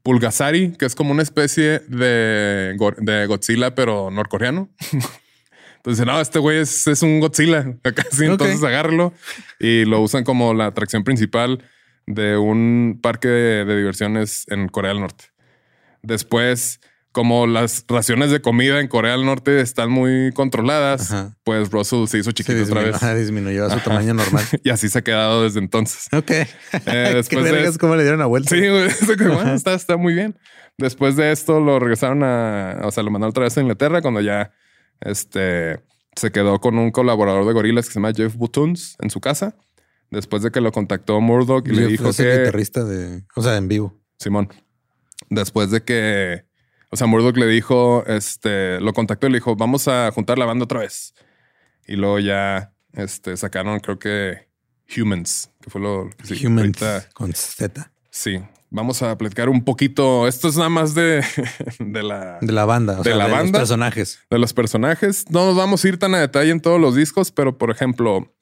Pulgasari, que es como una especie de, de Godzilla, pero norcoreano. [LAUGHS] Entonces, no, este güey es, es un Godzilla. [LAUGHS] Ok. entonces agárralo y lo usan como la atracción principal de un parque de, de diversiones en Corea del Norte. Después, como las raciones de comida en Corea del Norte están muy controladas, Ajá. pues Russell se hizo Se chiquito otra disminuyó, vez. ajá, disminuyó a su Ajá. tamaño normal. [LAUGHS] Y así se ha quedado desde entonces. Ok. [LAUGHS] después Qué de eso- cómo le dieron la vuelta. Sí, güey. [LAUGHS] eso que, bueno, está, está muy bien. Después de esto lo regresaron a, o sea, lo mandaron otra vez a Inglaterra cuando ya este, se quedó con un colaborador de gorilas que se llama Jeff Buttons en su casa. Después de que lo contactó Murdoch y le dijo es el que guitarrista de, o sea, en vivo. Simón, después de que, o sea, Murdoch le dijo, este, lo contactó y le dijo, vamos a juntar la banda otra vez. Y luego ya, este, sacaron, creo que Humans, que fue lo que sí, Human ahorita- con Z. Sí, vamos a platicar un poquito. Esto es nada más de, [LAUGHS] de la De la banda. O ¿De sea, la de banda? los personajes. de los personajes. No nos vamos a ir tan a detalle en todos los discos, pero por ejemplo,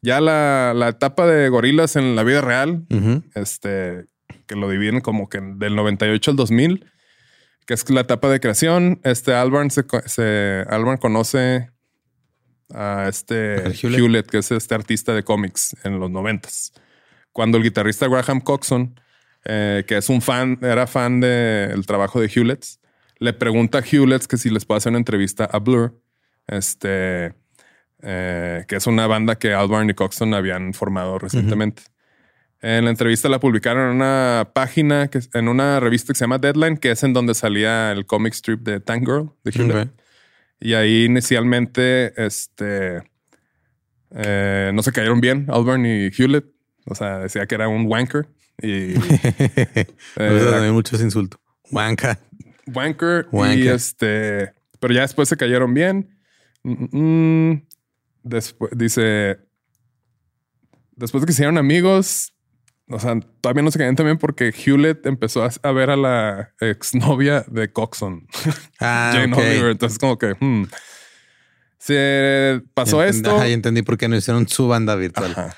ya la, la etapa de gorilas en la vida real, este, que lo dividen como que del 98 al 2000, que es la etapa de creación. Este Albarn se, se Albarn conoce a este. Hewlett. que es este artista de cómics en los noventas. Cuando el guitarrista Graham Coxon, eh, que es un fan, era fan del trabajo de Hewlett, le pregunta a Hewlett que si les puede hacer una entrevista a Blur, este, eh, que es una banda que Albarn y Coxon habían formado recientemente. En la entrevista la publicaron en una página, que, en una revista que se llama Deadline, que es en donde salía el comic strip de Tank Girl de Hewlett. Ok. Y ahí inicialmente, este, eh, no se cayeron bien, Albarn y Hewlett. O sea, decía que era un wanker y [LAUGHS] Eh, gusta también mucho ese insulto. Wanka. wanker, y Wanker. este, pero ya después se cayeron bien. Mm, mm, después dice, después de que se hicieron amigos, o sea, todavía no se cayeron también porque Hewlett empezó a, ver a la exnovia de Coxon, [LAUGHS] Ah, Jane. Oliver. Entonces, como que hmm, se pasó esto. Ajá, y entendí por qué no hicieron su banda virtual. [LAUGHS]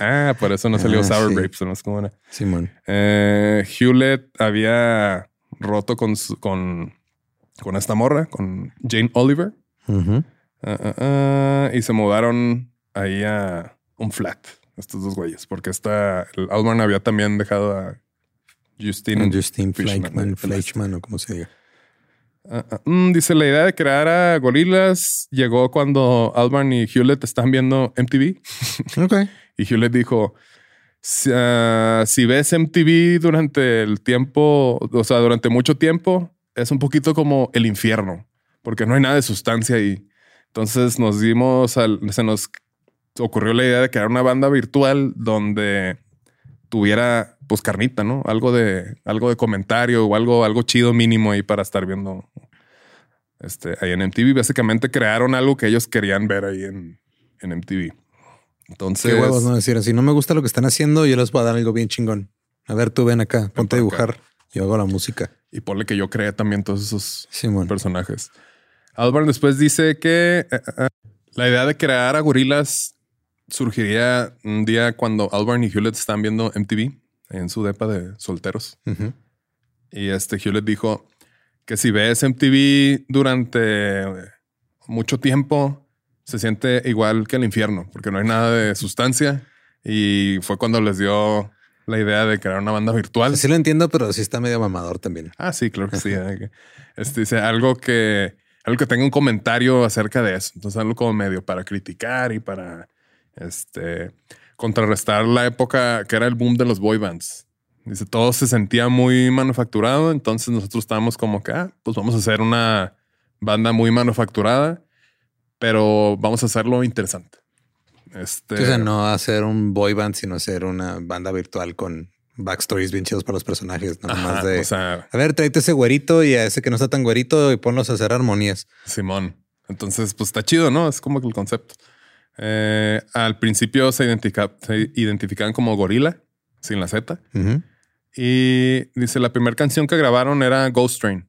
Ah, por eso no salió Ah, Sour sí. Grapes. No es como una- Simón. Eh, Hewlett había roto con, su- con, con esta morra, con Jane Oliver, ah, ah, y se mudaron ahí a un flat, estos dos güeyes, porque esta, el Albarn había también dejado a Justine. Justin Fleischman, Fleischman, Fleischman o como se diga. Ah, ah, mm, dice, la idea de crear a gorilas llegó cuando Albarn y Hewlett están viendo MTV. [LAUGHS] Ok. Y Hewlett dijo, si, ah, si ves MTV durante el tiempo, o sea, durante mucho tiempo, es un poquito como el infierno, porque no hay nada de sustancia ahí. Entonces nos dimos, al, se nos ocurrió la idea de crear una banda virtual donde tuviera pues carnita, ¿no? Algo de, algo de comentario o algo, algo chido mínimo ahí para estar viendo este, ahí en MTV. Básicamente crearon algo que ellos querían ver ahí en, en MTV. Entonces, Qué huevos no decir así. No me gusta lo que están haciendo. Yo les voy a dar algo bien chingón. A ver, tú ven acá, ponte a acá. dibujar. Yo hago la música. Y ponle que yo creé también todos esos Simón. personajes. Albarn después dice que eh, eh, la idea de crear a gorilas surgiría un día cuando Albarn y Hewlett están viendo MTV en su depa de solteros. Y este Hewlett dijo que si ves MTV durante mucho tiempo, se siente igual que el infierno, porque no hay nada de sustancia. Y fue cuando les dio la idea de crear una banda virtual. Sí lo entiendo, pero sí está medio mamador también. Ah, sí, claro que sí. Este dice algo que, algo que tenga un comentario acerca de eso. Entonces, algo como medio para criticar y para este contrarrestar la época que era el boom de los boy bands. Dice, todo se sentía muy manufacturado. Entonces, nosotros estábamos como que, ah, pues vamos a hacer una banda muy manufacturada, pero vamos a hacerlo interesante. Este, O sea, no hacer un boy band, sino hacer una banda virtual con backstories bien chidos para los personajes. Nada ajá, más de. o sea, a ver, tráete ese güerito y a ese que no está tan güerito y ponlos a hacer armonías. Simón. Entonces, pues está chido, ¿no? Es como que el concepto. Eh, al principio se, identifica- se identificaban como gorila, sin la Z. Ujú. Y dice, la primera canción que grabaron era Ghost Train.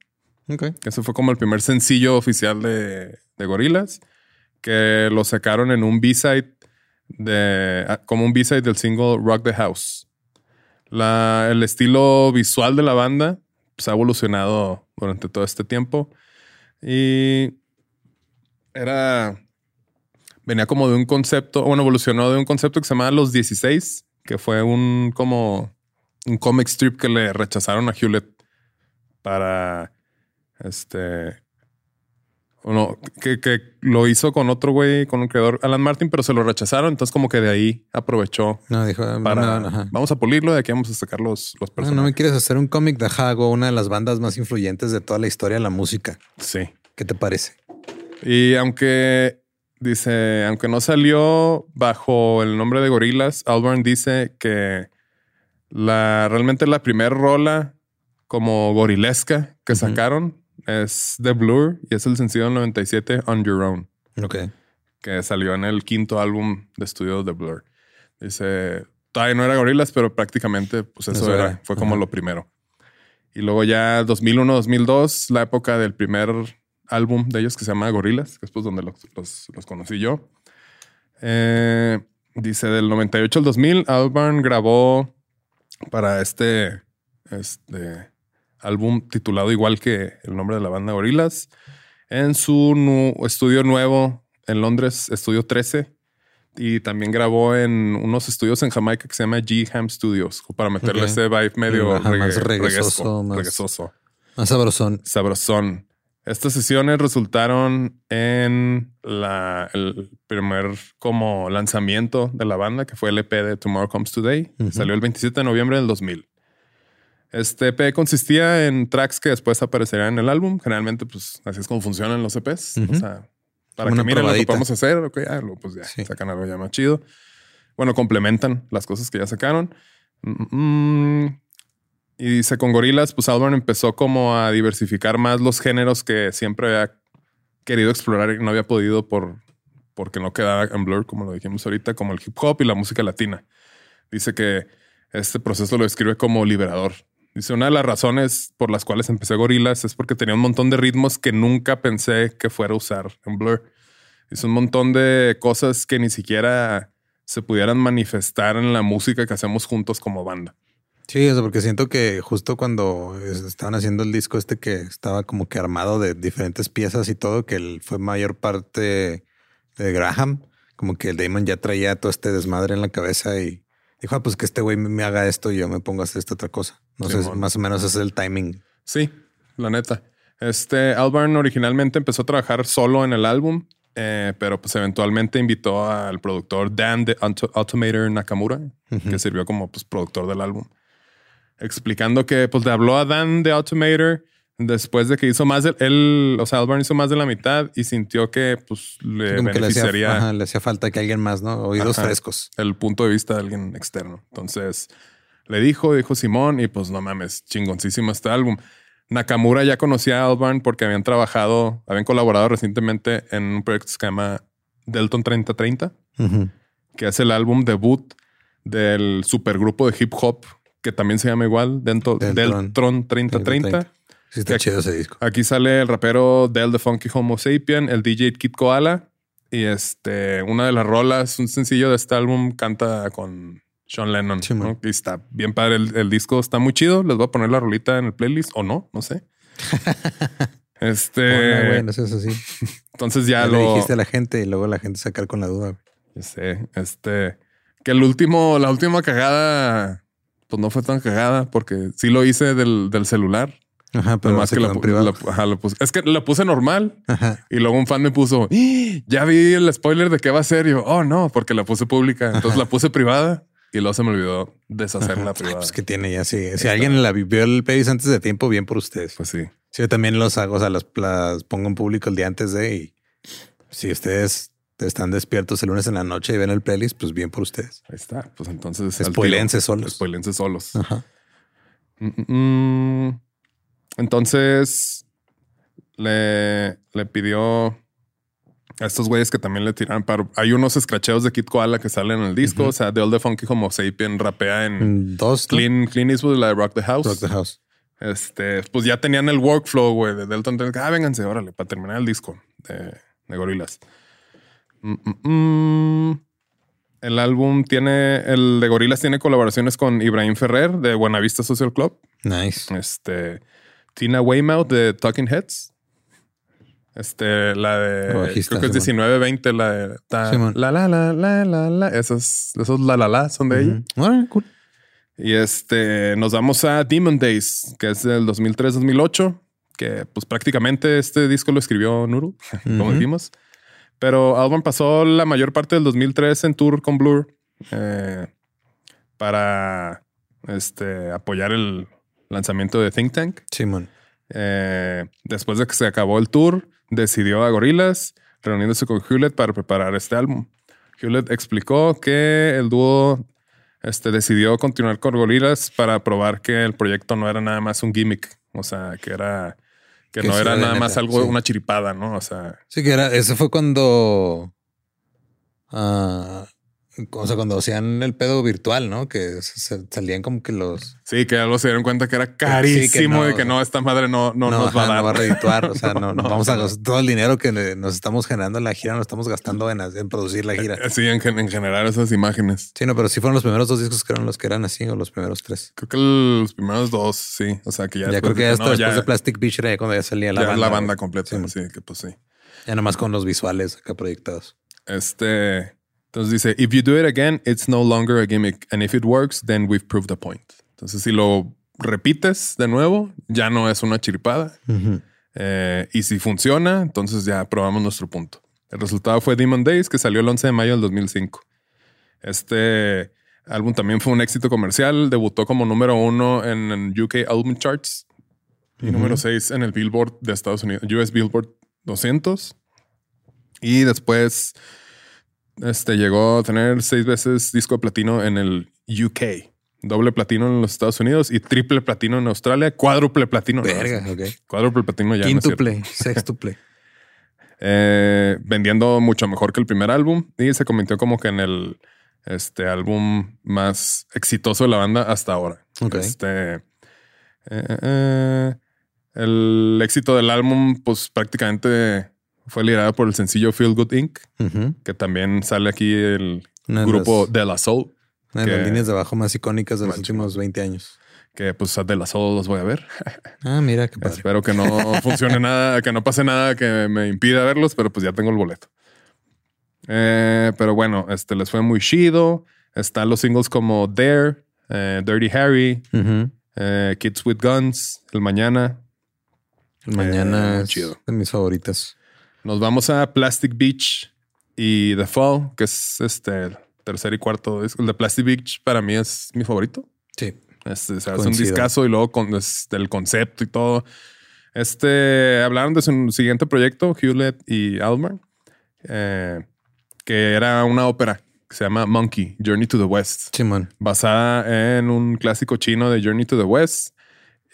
Ok. Ese fue como el primer sencillo oficial de, de Gorilas, que lo sacaron en un B-side de, ah, como un B-side del single Rock the House. La, el estilo visual de la banda pues, ha evolucionado durante todo este tiempo y era, venía como de un concepto, bueno, evolucionó de un concepto que se llamaba Los 16, que fue un como un comic strip que le rechazaron a Hewlett para este uno que, que lo hizo con otro güey, con un creador, Alan Martin, pero se lo rechazaron. Entonces, como que de ahí aprovechó No, dijo, ah, para no, vamos a pulirlo. De aquí vamos a sacar los, los No, personajes. no me quieres hacer un cómic de Hago, una de las bandas más influyentes de toda la historia de la música. Sí. ¿Qué te parece? Y aunque dice, aunque no salió bajo el nombre de Gorilas, Albarn dice que la realmente la primera rola como gorilesca que sacaron es The Blur y es el sencillo del 97 On Your Own. Ok. que salió en el quinto álbum de estudio de Blur. Dice, todavía no era Gorillaz, pero prácticamente pues eso, Eso era, era. fue como lo primero. Y luego ya 2001, 2002, la época del primer álbum de ellos que se llama Gorillaz, que es pues donde los, los- los conocí yo. Eh, dice, del 98 al 2000, Albarn grabó para este, este álbum titulado igual que el nombre de la banda Gorillaz en su nu- estudio nuevo en Londres, Estudio 13. Y también grabó en unos estudios en Jamaica que se llama G-Ham Studios, para meterle ese vibe medio Ajá, más reggae- reggaezoso, Más sabrosón. sabrosón. Estas sesiones resultaron en la, el primer como lanzamiento de la banda, que fue el EP de Tomorrow Comes Today. Salió el 27 de noviembre del 2000. Este EP consistía en tracks que después aparecerían en el álbum. Generalmente, pues así es como funcionan los EPs. O Ujú. sea, para Como que una miren lo que podemos hacer, ok, ah, pues ya Sí. sacan algo ya más chido. Bueno, complementan las cosas que ya sacaron. Mm, y dice con Gorilas, pues Albarn empezó como a diversificar más los géneros que siempre había querido explorar y no había podido por porque no quedaba en Blur, como lo dijimos ahorita, como el hip hop y la música latina. Dice que este proceso lo describe como liberador. Dice, una de las razones por las cuales empecé Gorilas es porque tenía un montón de ritmos que nunca pensé que fuera a usar en Blur. Dice un montón de cosas que ni siquiera se pudieran manifestar en la música que hacemos juntos como banda. Sí, eso porque siento que justo cuando es- estaban haciendo el disco este que estaba como que armado de diferentes piezas y todo, que fue mayor parte de Graham, como que el Damon ya traía todo este desmadre en la cabeza y dijo, ah, pues que este güey me haga esto y yo me pongo a hacer esta otra cosa. No sé, más o menos ese es el timing. Sí, la neta. Este Albarn originalmente empezó a trabajar solo en el álbum, eh, pero pues eventualmente invitó al productor Dan de Auto- Automator Nakamura, que sirvió como pues, productor del álbum, explicando que pues le habló a Dan de Automator después de que hizo más de él, o sea, Albarn hizo más de la mitad y sintió que pues le Como que le hacía, beneficiaría ajá, le hacía falta que alguien más, ¿no? Oídos Ajá. frescos. el punto de vista de alguien externo. Entonces le dijo, dijo Simón, y pues no mames, chingoncísimo este álbum. Nakamura ya conocía a Albarn porque habían trabajado, habían colaborado recientemente en un proyecto que se llama Delton 3030, Ujú. que es el álbum debut del supergrupo de hip hop que también se llama igual, Dentro, Deltron. Deltron 3030. Sí, está Aquí- chido ese disco. Aquí sale el rapero Del the Funky Homo Sapien, el DJ Kid Koala. Y este, una de las rolas, un sencillo de este álbum, canta con Sean Lennon. Sí. Y está bien padre. El, el disco está muy chido. Les voy a poner la rolita en el playlist o no, no sé. [LAUGHS] este, Hola, güey, no seas así. [LAUGHS] entonces ya, Ya lo le dijiste a la gente y luego la gente sacar con la duda. ya sé, este, que el último, la última cagada, pues no fue tan cagada porque sí lo hice del, del celular. Ajá, pero se que la, la- ajá, puse- Es que la puse normal Ajá. y luego un fan me puso, "¡Ah! ya vi el spoiler de qué va a ser. Y yo, oh no, porque la puse pública. Entonces la puse privada y luego se me olvidó deshacerla Ay, privada. pues que tiene ya, sí. Si alguien la vio el playlist antes de tiempo, bien por ustedes. Pues sí. Sí, yo también los hago, o sea, las, las pongo en público el día antes de y si ustedes están despiertos el lunes en la noche y ven el playlist, pues bien por ustedes. Ahí está. Pues entonces. Spoilense solos. Spoilense solos. Ajá. Mm, mm, mm. Entonces le, le pidió a estos güeyes que también le tiran para. Hay unos escracheos de Kid Koala que salen en el disco. O sea, de All the Funky Homo Sapien rapea en Dos. Clean, Clean Eastwood, la de Rock the House. Rock the House. Este, pues ya tenían el workflow, güey, de Delton. Ah, vénganse, órale, para terminar el disco de, de Gorilas. Mm, mm, mm. El álbum tiene, el de Gorilas tiene colaboraciones con Ibrahim Ferrer de Buenavista Social Club. Nice. Este, Tina Weymouth de Talking Heads. Este, la de, bajista, creo que es Simón. 1920, la de, ta- la, la, la, la, la, la, esos, esos la, la, la son de ella. Ujú. Órale, cool. Y este, nos vamos a Demon Days, que es del 2003-2008, que pues prácticamente este disco lo escribió Nuru, [LAUGHS] como dijimos. Pero Alban pasó la mayor parte del 2003 en tour con Blur eh, para este, apoyar el lanzamiento de Think Tank. Simón. Eh, después de que se acabó el tour, decidió a Gorillaz, reuniéndose con Hewlett para preparar este álbum. Hewlett explicó que el dúo este, decidió continuar con Gorillaz para probar que el proyecto no era nada más un gimmick. O sea, que era que, Que no era nada más algo, sí. una chiripada, ¿no? O sea, Sí, que era, ese fue cuando. ah, o sea, cuando hacían el pedo virtual, ¿no? Que se- salían como que los. sí, que algo se dieron cuenta que era carísimo no, y que no, esta madre no, no, nos va a dar. no va a redituar. O sea, [LAUGHS] no, No, vamos a todo el dinero que nos estamos generando en la gira, nos estamos gastando en, en producir la gira. Sí, en, en generar esas imágenes. Sí, no, pero sí fueron los primeros dos discos que eran los que eran así, o los primeros tres. Creo que los primeros dos, sí. O sea, que ya, Ya, creo que ya hasta después ya- de Plastic Beach era cuando ya salía la ya banda. la banda completa. Sí, Sí, que pues sí. Ya nomás con los visuales acá proyectados. Este, entonces dice, if you do it again, it's no longer a gimmick. And if it works, then we've proved the point. Entonces, si lo repites de nuevo, ya no es una chiripada. Eh, y si funciona, entonces ya probamos nuestro punto. El resultado fue Demon Days, que salió el 11 de mayo del 2005. Este álbum también fue un éxito comercial. Debutó como número uno en, UK Album Charts y número 6 en el Billboard de Estados Unidos, US Billboard 200. Y después este, llegó a tener seis veces disco de platino en el UK, doble platino en los Estados Unidos y triple platino en Australia, cuádruple platino. no, Verga, ok. Cuádruple platino ya. no cierto. Quintuple, sextuple. [LAUGHS] Eh, vendiendo mucho mejor que el primer álbum y se convirtió como que en el este álbum más exitoso de la banda hasta ahora. Ok. Este eh, eh, el éxito del álbum, pues prácticamente fue liderado por el sencillo Feel Good Inc., que también sale aquí el Una de grupo las- De La Soul, Una de las que- líneas de abajo más icónicas de los últimos 20 años. que pues a De La Soul los voy a ver. [LAUGHS] Ah, mira qué padre. Espero que no [LAUGHS] funcione nada, que no pase nada que me impida verlos, pero pues ya tengo el boleto. Eh, pero bueno, este les fue muy chido. Están los singles como Dare, eh, Dirty Harry, eh, Kids with Guns, El Mañana. El Mañana es chido. de mis favoritas. Nos vamos a Plastic Beach y The Fall, que es este el tercer y cuarto disco. El de Plastic Beach para mí es mi favorito. Sí. Este, o sea, es un discazo y luego con del concepto y todo. Este hablaron de su siguiente proyecto, Hewlett y Almer, eh, que era una ópera que se llama Monkey, Journey to the West, Simón. basada en un clásico chino de Journey to the West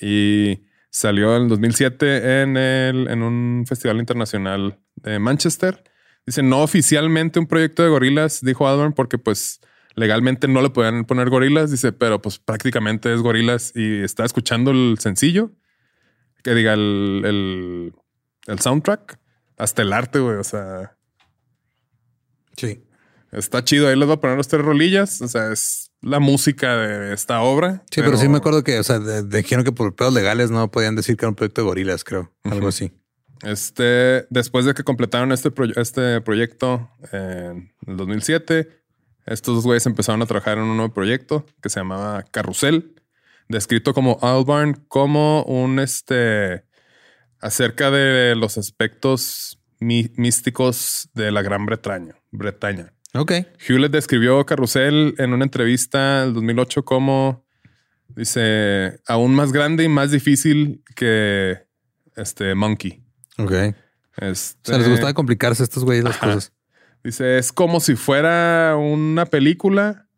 y salió en 2007 en, el, en un festival internacional de Manchester. Dice, no oficialmente un proyecto de gorilas, dijo Almer, porque pues legalmente no le podían poner gorilas, dice, pero pues prácticamente es gorilas y está escuchando el sencillo, que diga el, el, el soundtrack, hasta el arte, güey, o sea, Sí. Está chido. Ahí les voy a poner los tres rolillas, o sea, es la música de esta obra. Sí, pero, sí me acuerdo que, o sea, dijeron que por pedos legales no podían decir que era un proyecto de gorilas, creo. Algo así. Este, después de que completaron este, proye- este proyecto en el 2007, estos dos güeyes empezaron a trabajar en un nuevo proyecto que se llamaba Carrusel, descrito como Albarn como un este acerca de los aspectos mí- místicos de la Gran Bretaña. Bretaña. Ok. Hewlett describió Carrusel en una entrevista en el 2008 como, dice, aún más grande y más difícil que este Monkey. Ok. Este, O sea, les gustaba complicarse estos güeyes las Ajá. cosas. Dice, es como si fuera una película,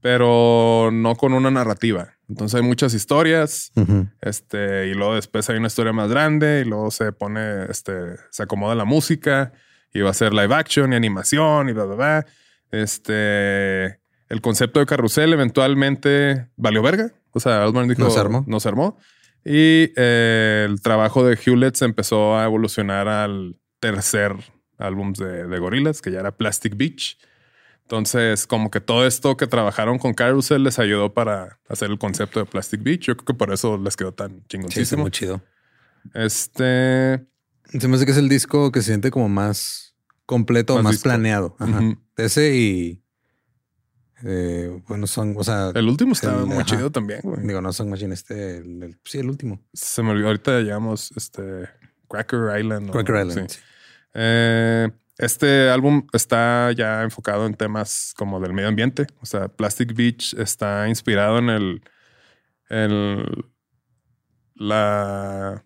pero no con una narrativa. Entonces hay muchas historias, este, y luego después hay una historia más grande, y luego se pone, este, se acomoda la música, y va a ser live action y animación, y bla, bla, bla. Este, el concepto de carrusel eventualmente valió verga. O sea, Altman dijo, No se armó. No se armó. Y eh, el trabajo de Hewlett se empezó a evolucionar al tercer álbum de, de Gorillaz, que ya era Plastic Beach. Entonces, como que todo esto que trabajaron con Carousel les ayudó para hacer el concepto de Plastic Beach. Yo creo que por eso les quedó tan Sí, chingoncísimo. muy chido. este. Se me hace que es el disco que se siente como más completo, Más más, disco. planeado. Ajá. Ese y eh, bueno, son, o sea, El último El- muy ajá. chido también, güey. digo, no son Machine, este, el- el- sí, el último. Se me olvidó. Ahorita llamamos este Cracker Island. Cracker Island. Sí. sí. Eh, este álbum está ya enfocado en temas como del medio ambiente. O sea, Plastic Beach está inspirado en el, el la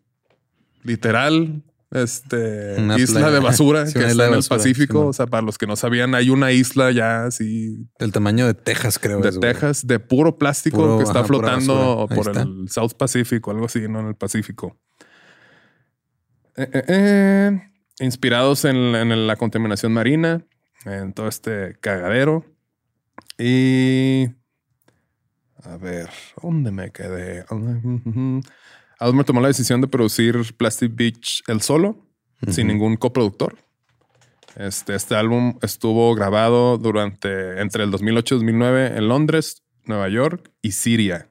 literal este Una isla playa. de basura Sí, que está en el Pacífico. O sea, para los que no sabían, hay una isla ya así Del tamaño de Texas, creo. de es, güey. Texas de puro plástico Puro, que está ajá, flotando por está. el South Pacific o algo así, no en el Pacífico. Eh, eh, eh, Inspirados en, en la contaminación marina, en todo este cagadero. Y a ver, ¿dónde me quedé? Almer tomó la decisión de producir Plastic Beach el solo, sin ningún coproductor. Este, este álbum estuvo grabado durante entre el 2008 y 2009 en Londres, Nueva York y Siria.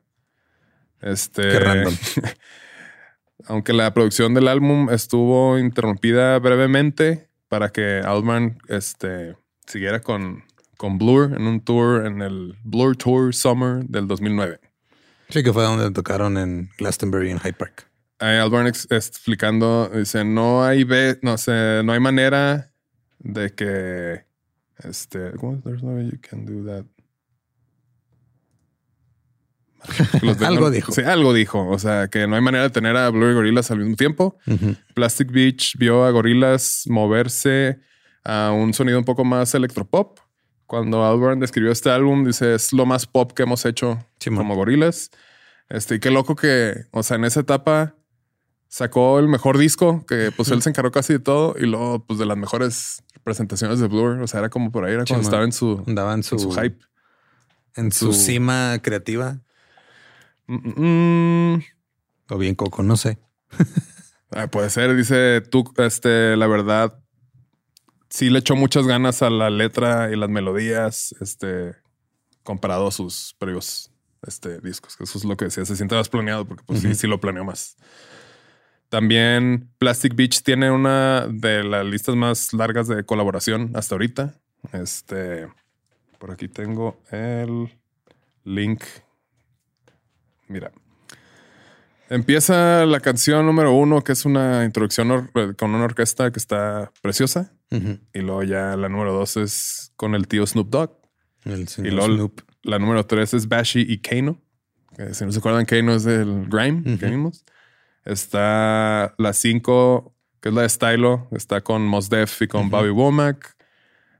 Este, Qué random. [LAUGHS] aunque la producción del álbum estuvo interrumpida brevemente para que Altman este, siguiera con, con Blur en un tour en el Blur Tour Summer del 2009. Sí, que fue donde tocaron en Glastonbury en Hyde Park. Ahí Albarn explicando, dice, no hay ve, no sé, no hay manera de que este. There's no way you can do that. [LAUGHS] De- Algo dijo. Sí, algo dijo. O sea, que no hay manera de tener a Blur y Gorillaz al mismo tiempo. Plastic Beach vio a Gorillaz moverse a un sonido un poco más electropop. Cuando Albarn describió este álbum, dice, es lo más pop que hemos hecho como Gorillaz. Este, y qué loco que, o sea, en esa etapa sacó el mejor disco, que pues él se encargó casi de todo, y luego, pues de las mejores presentaciones de Blur. O sea, era como por ahí, era cuando estaba en su, Andaba en su, en su hype. En su, su- cima creativa. Mm, mm, mm. O bien Coco, no sé. [LAUGHS] Ah, puede ser, dice tú, este, la verdad, sí le echó muchas ganas a la letra y las melodías, este, comparado a sus previos este, discos, eso es lo que decía, se siente más planeado porque pues sí, sí lo planeó más. También Plastic Beach tiene una de las listas más largas de colaboración hasta ahorita. Este, por aquí tengo el link. Mira, Empieza la canción número uno, que es una introducción con una orquesta que está preciosa. Y luego ya la número dos es con el tío Snoop Dogg. El Y luego Snoop. la número tres es Bashi y Kano. Que si no se acuerdan, Kano es del grime que Ujú. vimos. Está la cinco, que es la de Stylo. Está con Mos Def y con. Bobby Womack.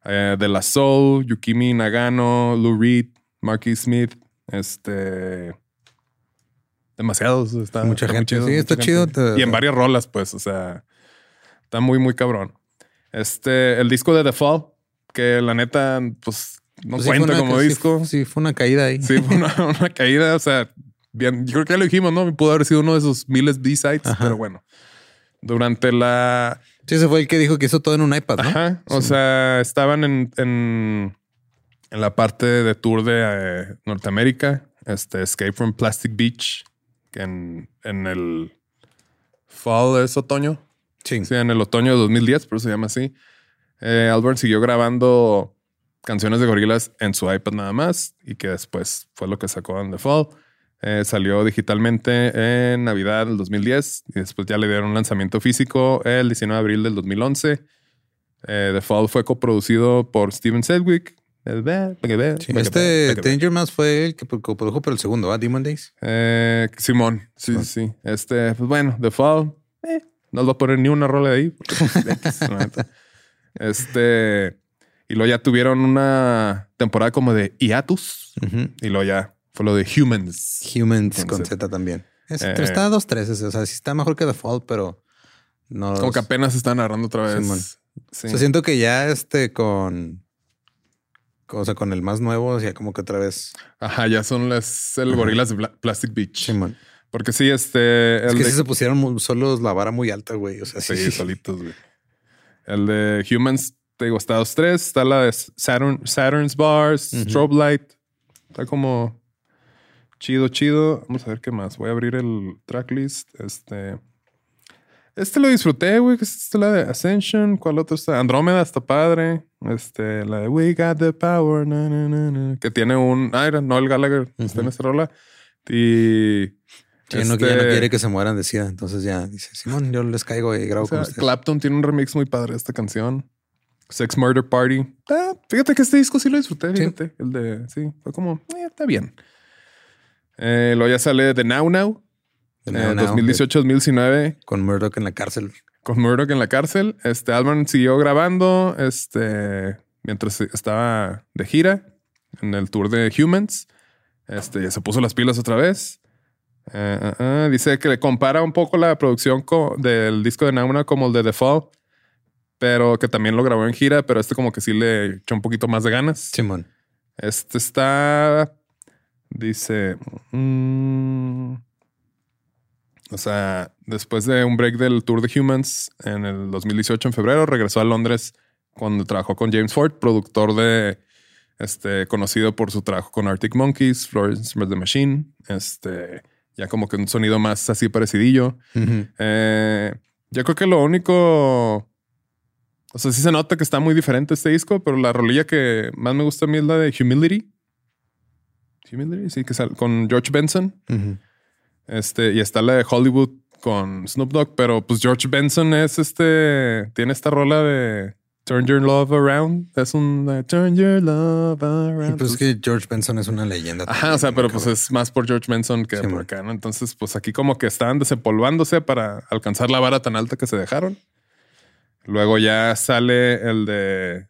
Eh, de La Soul, Yukimi Nagano, Lou Reed, Marky Smith. Este... Demasiados. Está, Mucha está gente. chido, Sí, está mucha chido. Te- Y en varias rolas, pues, o sea, está muy, muy cabrón. Este, el disco de The Fall, que la neta, pues, no Pues sí, cuenta una- como sí, disco. Sí, fue una caída ahí. Sí, fue una, [LAUGHS] una caída. O sea, bien, yo creo que ya lo dijimos, ¿no? Pudo haber sido uno de esos miles B-sides, pero bueno. Durante la. Sí, ese fue el que dijo que hizo todo en un iPad, ¿no? Ajá. O sea, estaban en, en, en la parte de tour de eh, Norteamérica, este Escape from Plastic Beach, que en, en el fall es otoño. Sí. Sí, en el otoño de 2010, por eso se llama así. Eh, siguió grabando canciones de gorilas en su iPad nada más y que después fue lo que sacó en The Fall. Eh, salió digitalmente en Navidad del 2010 y después ya le dieron un lanzamiento físico el 19 de abril del 2011. Eh, The Fall fue coproducido por Steven Sedgwick. Sí, Este. Danger Mouse fue el que produjo por el segundo, ¿va? Demon Days. Eh, Simón, sí, sí, sí. Este, pues bueno, The Fall, eh, no va a poner ni una rola de ahí. porque, pues, [LAUGHS] este, y luego ya tuvieron una temporada como de hiatus y luego ya fue lo de Humans. Humans Con con Z. También. Es- Eh. está a dos tres. O sea, sí está mejor que The Fall, pero no. Como que apenas están agarrando otra vez. Simón. Sí. O sea, siento que ya este con. O sea, con el más nuevo, ya como que otra vez. Ajá, ya son las el gorilas de Plastic Beach. Simón. Porque sí, este. Es el que de- sí se pusieron solos la vara muy alta, güey. O sea, sí. Sí, [LAUGHS] solitos, güey. El de Humans, te digo, está dos, tres. Está la de Saturn, Saturn's Bars. Strobe Light. Está como chido, chido. Vamos a ver qué más. Voy a abrir el tracklist. Este. Este lo disfruté, güey. Esta es la de Ascension. ¿Cuál otro está? Andrómeda está padre. Este, la de We Got the Power. na, na, na, na, que tiene un. Ah, era Noel Gallagher. Está en esta rola. Y. Sí, no, que ya no este- quiere que se mueran de SIDA. Entonces ya dice, Simón, yo les caigo y grabo O sea, con ustedes. Clapton tiene un remix muy padre de esta canción. Sex Murder Party. Ah, fíjate que este disco sí lo disfruté, Sí. fíjate. El de, sí, fue como, eh, está bien. Eh, luego ya sale The Now Now, De eh, Now Now, 2018-2019, Con Murdoch en la cárcel. con Murdoch en la cárcel. Este Alban siguió grabando este, mientras estaba de gira en el tour de Humans. Este, ya se puso las pilas otra vez. Eh, eh, eh, dice que le compara un poco la producción del disco de Nauna como el de The Fall, pero que también lo grabó en gira, pero este como que sí le echó un poquito más de ganas. Simón. Este está, dice, mm, o sea, después de un break del Tour de Humans en el 2018 en febrero, regresó a Londres cuando trabajó con James Ford, productor de, este, conocido por su trabajo con Arctic Monkeys, Florence the Machine, este, ya como que un sonido más así parecidillo. Eh, yo creo que lo único. O sea, sí se nota que está muy diferente este disco, pero la rolilla que más me gusta a mí es la de Humility. Humility, sí, que sale con George Benson. Este, y está la de Hollywood con Snoop Dogg, pero pues George Benson es este. Tiene esta rola de Turn Your Love Around. Es un de, Turn Your Love Around. Pues es que George Benson es una leyenda. Ajá, o sea, pero ¿no, pues es más por George Benson que Sí, por acá, ¿no? Entonces, pues aquí como que estaban desempolvándose para alcanzar la vara tan alta que se dejaron. Luego ya sale el de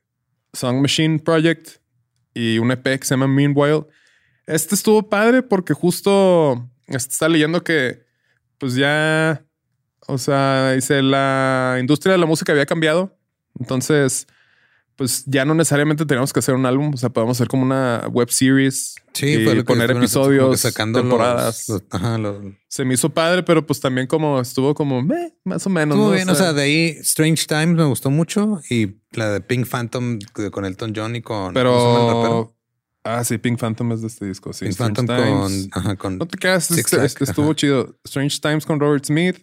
Song Machine Project y un EP que se llama Meanwhile. Este estuvo padre porque justo está leyendo que pues ya, o sea, dice la industria de la música había cambiado. Entonces, pues ya no necesariamente tenemos que hacer un álbum, o sea, podemos hacer como una web series Sí, y fue lo que poner episodios, sacando los- temporadas. los- ajá, los- Se me hizo padre, pero pues también como estuvo como meh, más o menos. ¿no? bien, o sea, de ahí Strange Times me gustó mucho y la de Pink Phantom con Elton John y con pero ah, sí, Pink Phantom es de este disco. Sí, Pink Strange Phantom con, Times. ajá, con No te quedas, este, este estuvo ajá. chido. Strange Times con Robert Smith.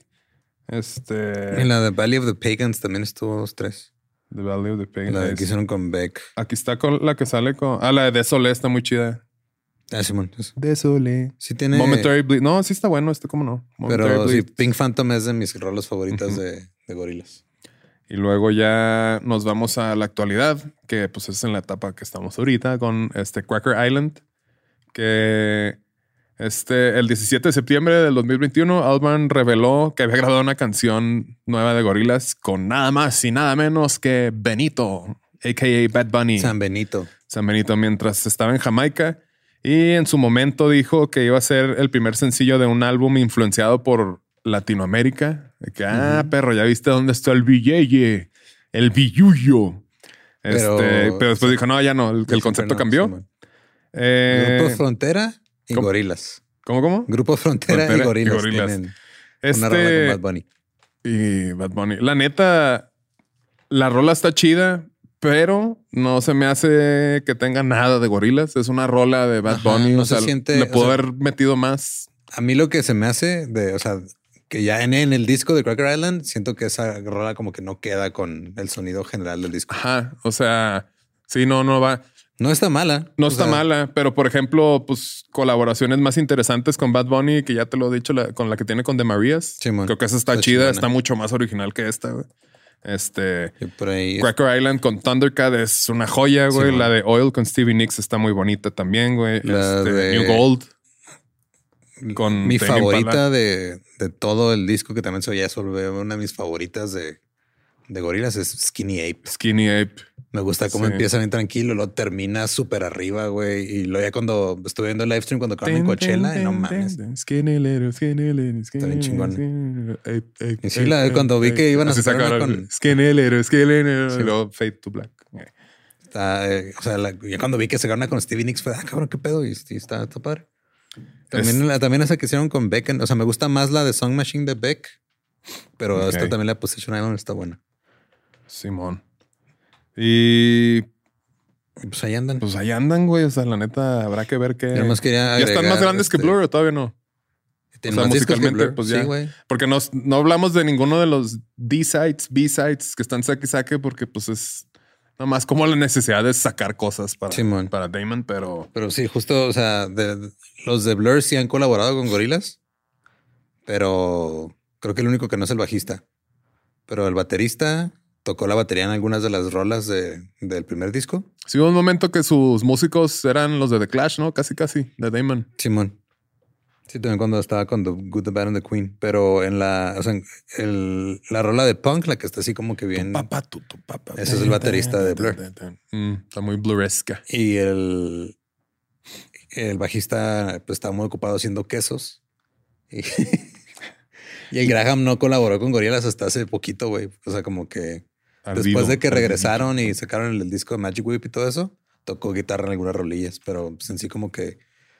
Este. en la de Valley of the Pagans también estuvo dos, tres. The Valley of the Pain. La de que hicieron con Beck. Aquí está con la que sale con. Ah, la de Desolé está muy chida. Ah, Simón. eso. Desolé. Sí tiene. Momentary Bleed. No, sí está bueno este, cómo no. Momentary pero sí. Pink Phantom es de mis rolas favoritas de, de gorilas. Y luego ya nos vamos a la actualidad, que pues es en la etapa que estamos ahorita con este Cracker Island, que este, el 17 de septiembre del 2021, Alban reveló que había grabado una canción nueva de gorilas con nada más y nada menos que Benito, a.k.a. Bad Bunny. San Benito. San Benito mientras estaba en Jamaica y en su momento dijo que iba a ser el primer sencillo de un álbum influenciado por Latinoamérica. De que, ah, perro, ya viste dónde está el billete, el billuyo. Este, Pero- pero, después dijo, no, ya no, el, el concepto No, cambió. Simón. Eh, Grupo Frontera y ¿cómo? Gorilas. ¿Cómo, cómo? Grupo Frontera, Frontera y y Gorilas. Tienen una rola con Este, Bad Bunny. y Bad Bunny. La neta, la rola está chida, pero no se me hace que tenga nada de gorilas. Es una rola de Bad Ajá, Bunny. no o se sea, siente- le o puedo sea- haber metido más. A mí lo que se me hace de, o sea, que ya en, en el disco de Cracker Island, siento que esa rola como que no queda con el sonido general del disco. Ajá. O sea, sí, no, no va. No está mala. No está sea, mala, pero por ejemplo, pues colaboraciones más interesantes con Bad Bunny, que ya te lo he dicho, la- con la que tiene con The Marías. Simón. Creo que esa está, Está chida, está mucho más original que esta. güey. Este ahí. Cracker Island con Thundercat es una joya, güey. La de Oil con Stevie Nicks está muy bonita también, güey. La Este, de- New Gold con mi Tame favorita de, de todo el disco, que también soy ya una de mis favoritas de, de Gorilas, es Skinny Ape. Skinny Ape. Me gusta cómo Sí. empieza bien tranquilo, luego termina súper arriba, güey. Y luego ya cuando estuve viendo el live stream, cuando acabaron en Coachella, y no mames. Skinny little, skinny little, skinny bien chingón. ape, ape, Y sí, la cuando vi que iban a sacar una con- Skinny little, skinny little, Sí. y luego Fade to Black. Está, eh, o sea, la- ya cuando vi que se una con Stevie Nicks, fue, ah, cabrón, qué pedo. Y está, está padre. También, Es- la, también esa que hicieron con Beck. O sea, me gusta más la de Song Machine de Beck, pero Ok. esta también la Position Island está buena. Simón. Y pues ahí andan. pues ahí andan, güey. O sea, la neta, habrá que ver quería ¿Ya están más grandes que este, Blur o todavía no? o sea, que musicalmente, pues ya. Sí, güey. Porque no, no hablamos de ninguno de los D-sides, B-sides que están saque y saque, porque pues es nada más como la necesidad de sacar cosas para, Simón. para Damon, pero Pero sí, justo, o sea, de- los de Blur sí han colaborado con Gorilas, pero creo que el único que no es el bajista. Pero el baterista tocó la batería en algunas de las rolas de- del primer disco. sí hubo un momento que sus músicos eran los de The Clash, ¿no? Casi, casi, de Damon. Simón. Sí, también cuando estaba con The Good, The Bad and The Queen. Pero en la, o sea, el- la rola de punk, la que está así como que bien. Papá, tu, tu papá. Ese es el baterista de Blur. Mm, está muy bluresca. Y el, el bajista pues, estaba muy ocupado haciendo quesos. Y, [LAUGHS] y el Graham no colaboró con Gorillaz hasta hace poquito, güey. O sea, como que después de que regresaron y sacaron el, el disco de Magic Whip y todo eso, tocó guitarra en algunas rolillas, pero pues, en sí como que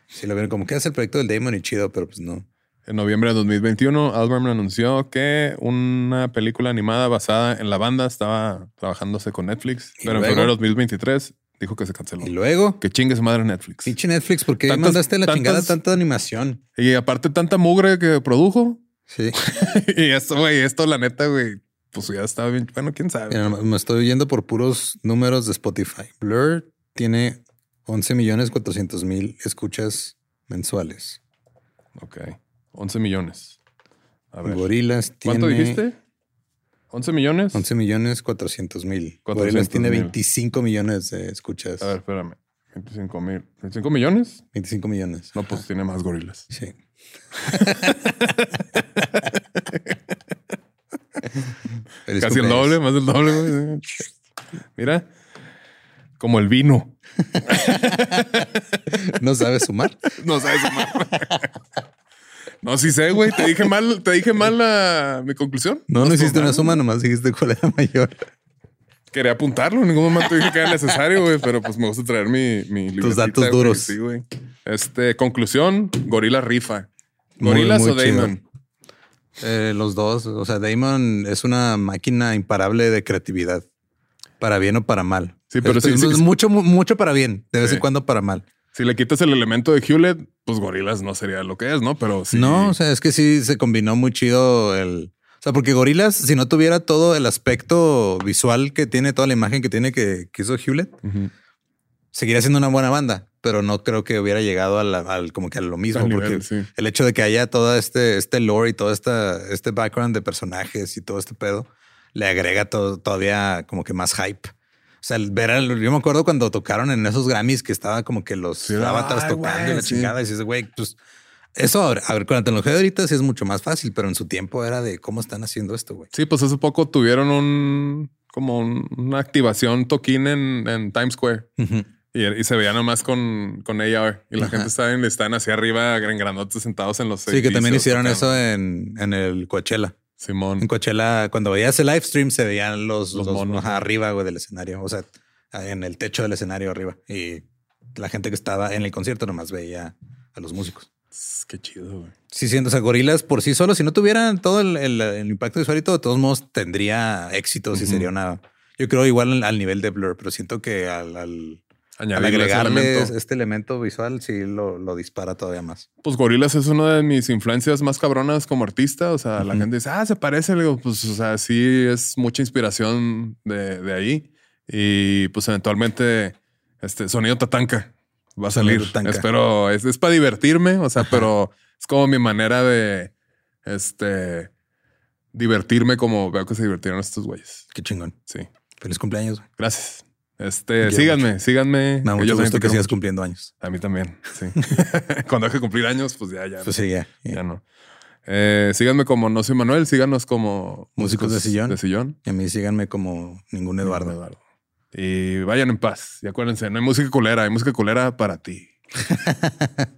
sí lo vieron como que es el proyecto del Damon y chido, pero pues no. En noviembre de 2021, Album anunció que una película animada basada en la banda estaba trabajándose con Netflix, ¿Y pero en febrero de 2023 dijo que se canceló. Y luego, Que chingue su madre Netflix. pinche Netflix, ¿por qué Tantas- mandaste la tantas- chingada tanta animación? Y aparte tanta mugre que produjo. Sí. [LAUGHS] y esto, güey, esto la neta, güey, pues ya estaba bien. Bueno, quién sabe. Mira, me estoy yendo por puros números de Spotify. Blur tiene 11 millones 400 mil escuchas mensuales. Ok. 11 millones. A ver. Gorilas tiene... ¿Cuánto dijiste? ¿11 millones? 11 millones 400 mil. 400 Gorilas tiene mil. 25 millones de escuchas. A ver, espérame. 25 mil. ¿25 millones? 25 millones. No, pues tiene más gorilas. Sí. [LAUGHS] Casi el doble, más del doble, güey. Mira. Como el vino. [LAUGHS] ¿No sabes sumar? No sabes sumar. No, sí sé, güey. Te dije mal, te dije mal la, mi conclusión. No, no hiciste una suma, nomás dijiste cuál era mayor. Quería apuntarlo. En ningún momento dije que era necesario, güey, pero pues me gusta traer mi, mi libretita, datos duros. Sí, güey. Este, conclusión, gorila rifa. Muy, ¿Gorilas muy o Damon? Eh, los dos. O sea, Damon es una máquina imparable de creatividad. Para bien o para mal. Sí, pero es, sí, es sí. mucho, mu- mucho para bien. De vez Sí. en cuando para mal. Si le quitas el elemento de Hewlett, pues gorilas no sería lo que es, ¿no? Pero sí. No, o sea, es que sí se combinó muy chido el. O sea, porque Gorilas, si no tuviera todo el aspecto visual que tiene, toda la imagen que tiene que, que hizo Hewlett. Seguiría siendo una buena banda, pero no creo que hubiera llegado a la- al como que a lo mismo, Al porque nivel, sí. el hecho de que haya todo este, este lore y todo esta, este background de personajes y todo este pedo le agrega to- todavía como que más hype. O sea, el ver al- yo me acuerdo cuando tocaron en esos Grammys que estaba como que los Sí, avatars ay, tocando y la sí. chingada. Y dices, güey, pues eso a ver, con la tecnología de ahorita sí es mucho más fácil, pero en su tiempo era de cómo están haciendo esto, güey. Sí, pues hace poco tuvieron un como un- una activación toquín en, en Times Square y, y se veía nomás con, con AR y la Ajá. gente estaba en, están hacia arriba en grandotes sentados en los Sí, que también hicieron eso en, en el Coachella. Simón. En Coachella, cuando veías el live stream, se veían los, Los los monos, arriba güey, del escenario. O sea, en el techo del escenario arriba. Y la gente que estaba en el concierto nomás veía a los músicos. Qué chido, güey. Sí, siendo, o sea, gorilas por sí solos, si no tuvieran todo el, el, el impacto visual y todo, de todos modos tendría éxito si sería una. Yo creo igual al nivel de Blur, pero siento que al, al Añadirle agregarle elemento. este elemento visual, sí lo, lo dispara todavía más. Pues Gorillaz es una de mis influencias más cabronas como artista. O sea, la gente dice, ah, se parece. Le digo, pues, o sea, sí es mucha inspiración de, de ahí. Y pues eventualmente, este sonido tatanca va a salir. Espero, es, es para divertirme, o sea, pero es como mi manera de, este, divertirme como veo que se divirtieron estos güeyes. Qué chingón. Sí, Feliz cumpleaños. güey. gracias. Este, síganme, síganme. Me da que mucho yo gusto que sigas mucho. cumpliendo años. A mí también, sí. [LAUGHS] [LAUGHS] Cuando deje de cumplir años, pues ya, ya. Pues sí, ya. ya. Ya no. Eh, síganme como No Soy Manuel, síganos como Músicos de sillón. De sillón. Y a mí síganme como ningún Eduardo. Y vayan en paz. Y acuérdense, no hay música culera, hay música culera para ti. [LAUGHS]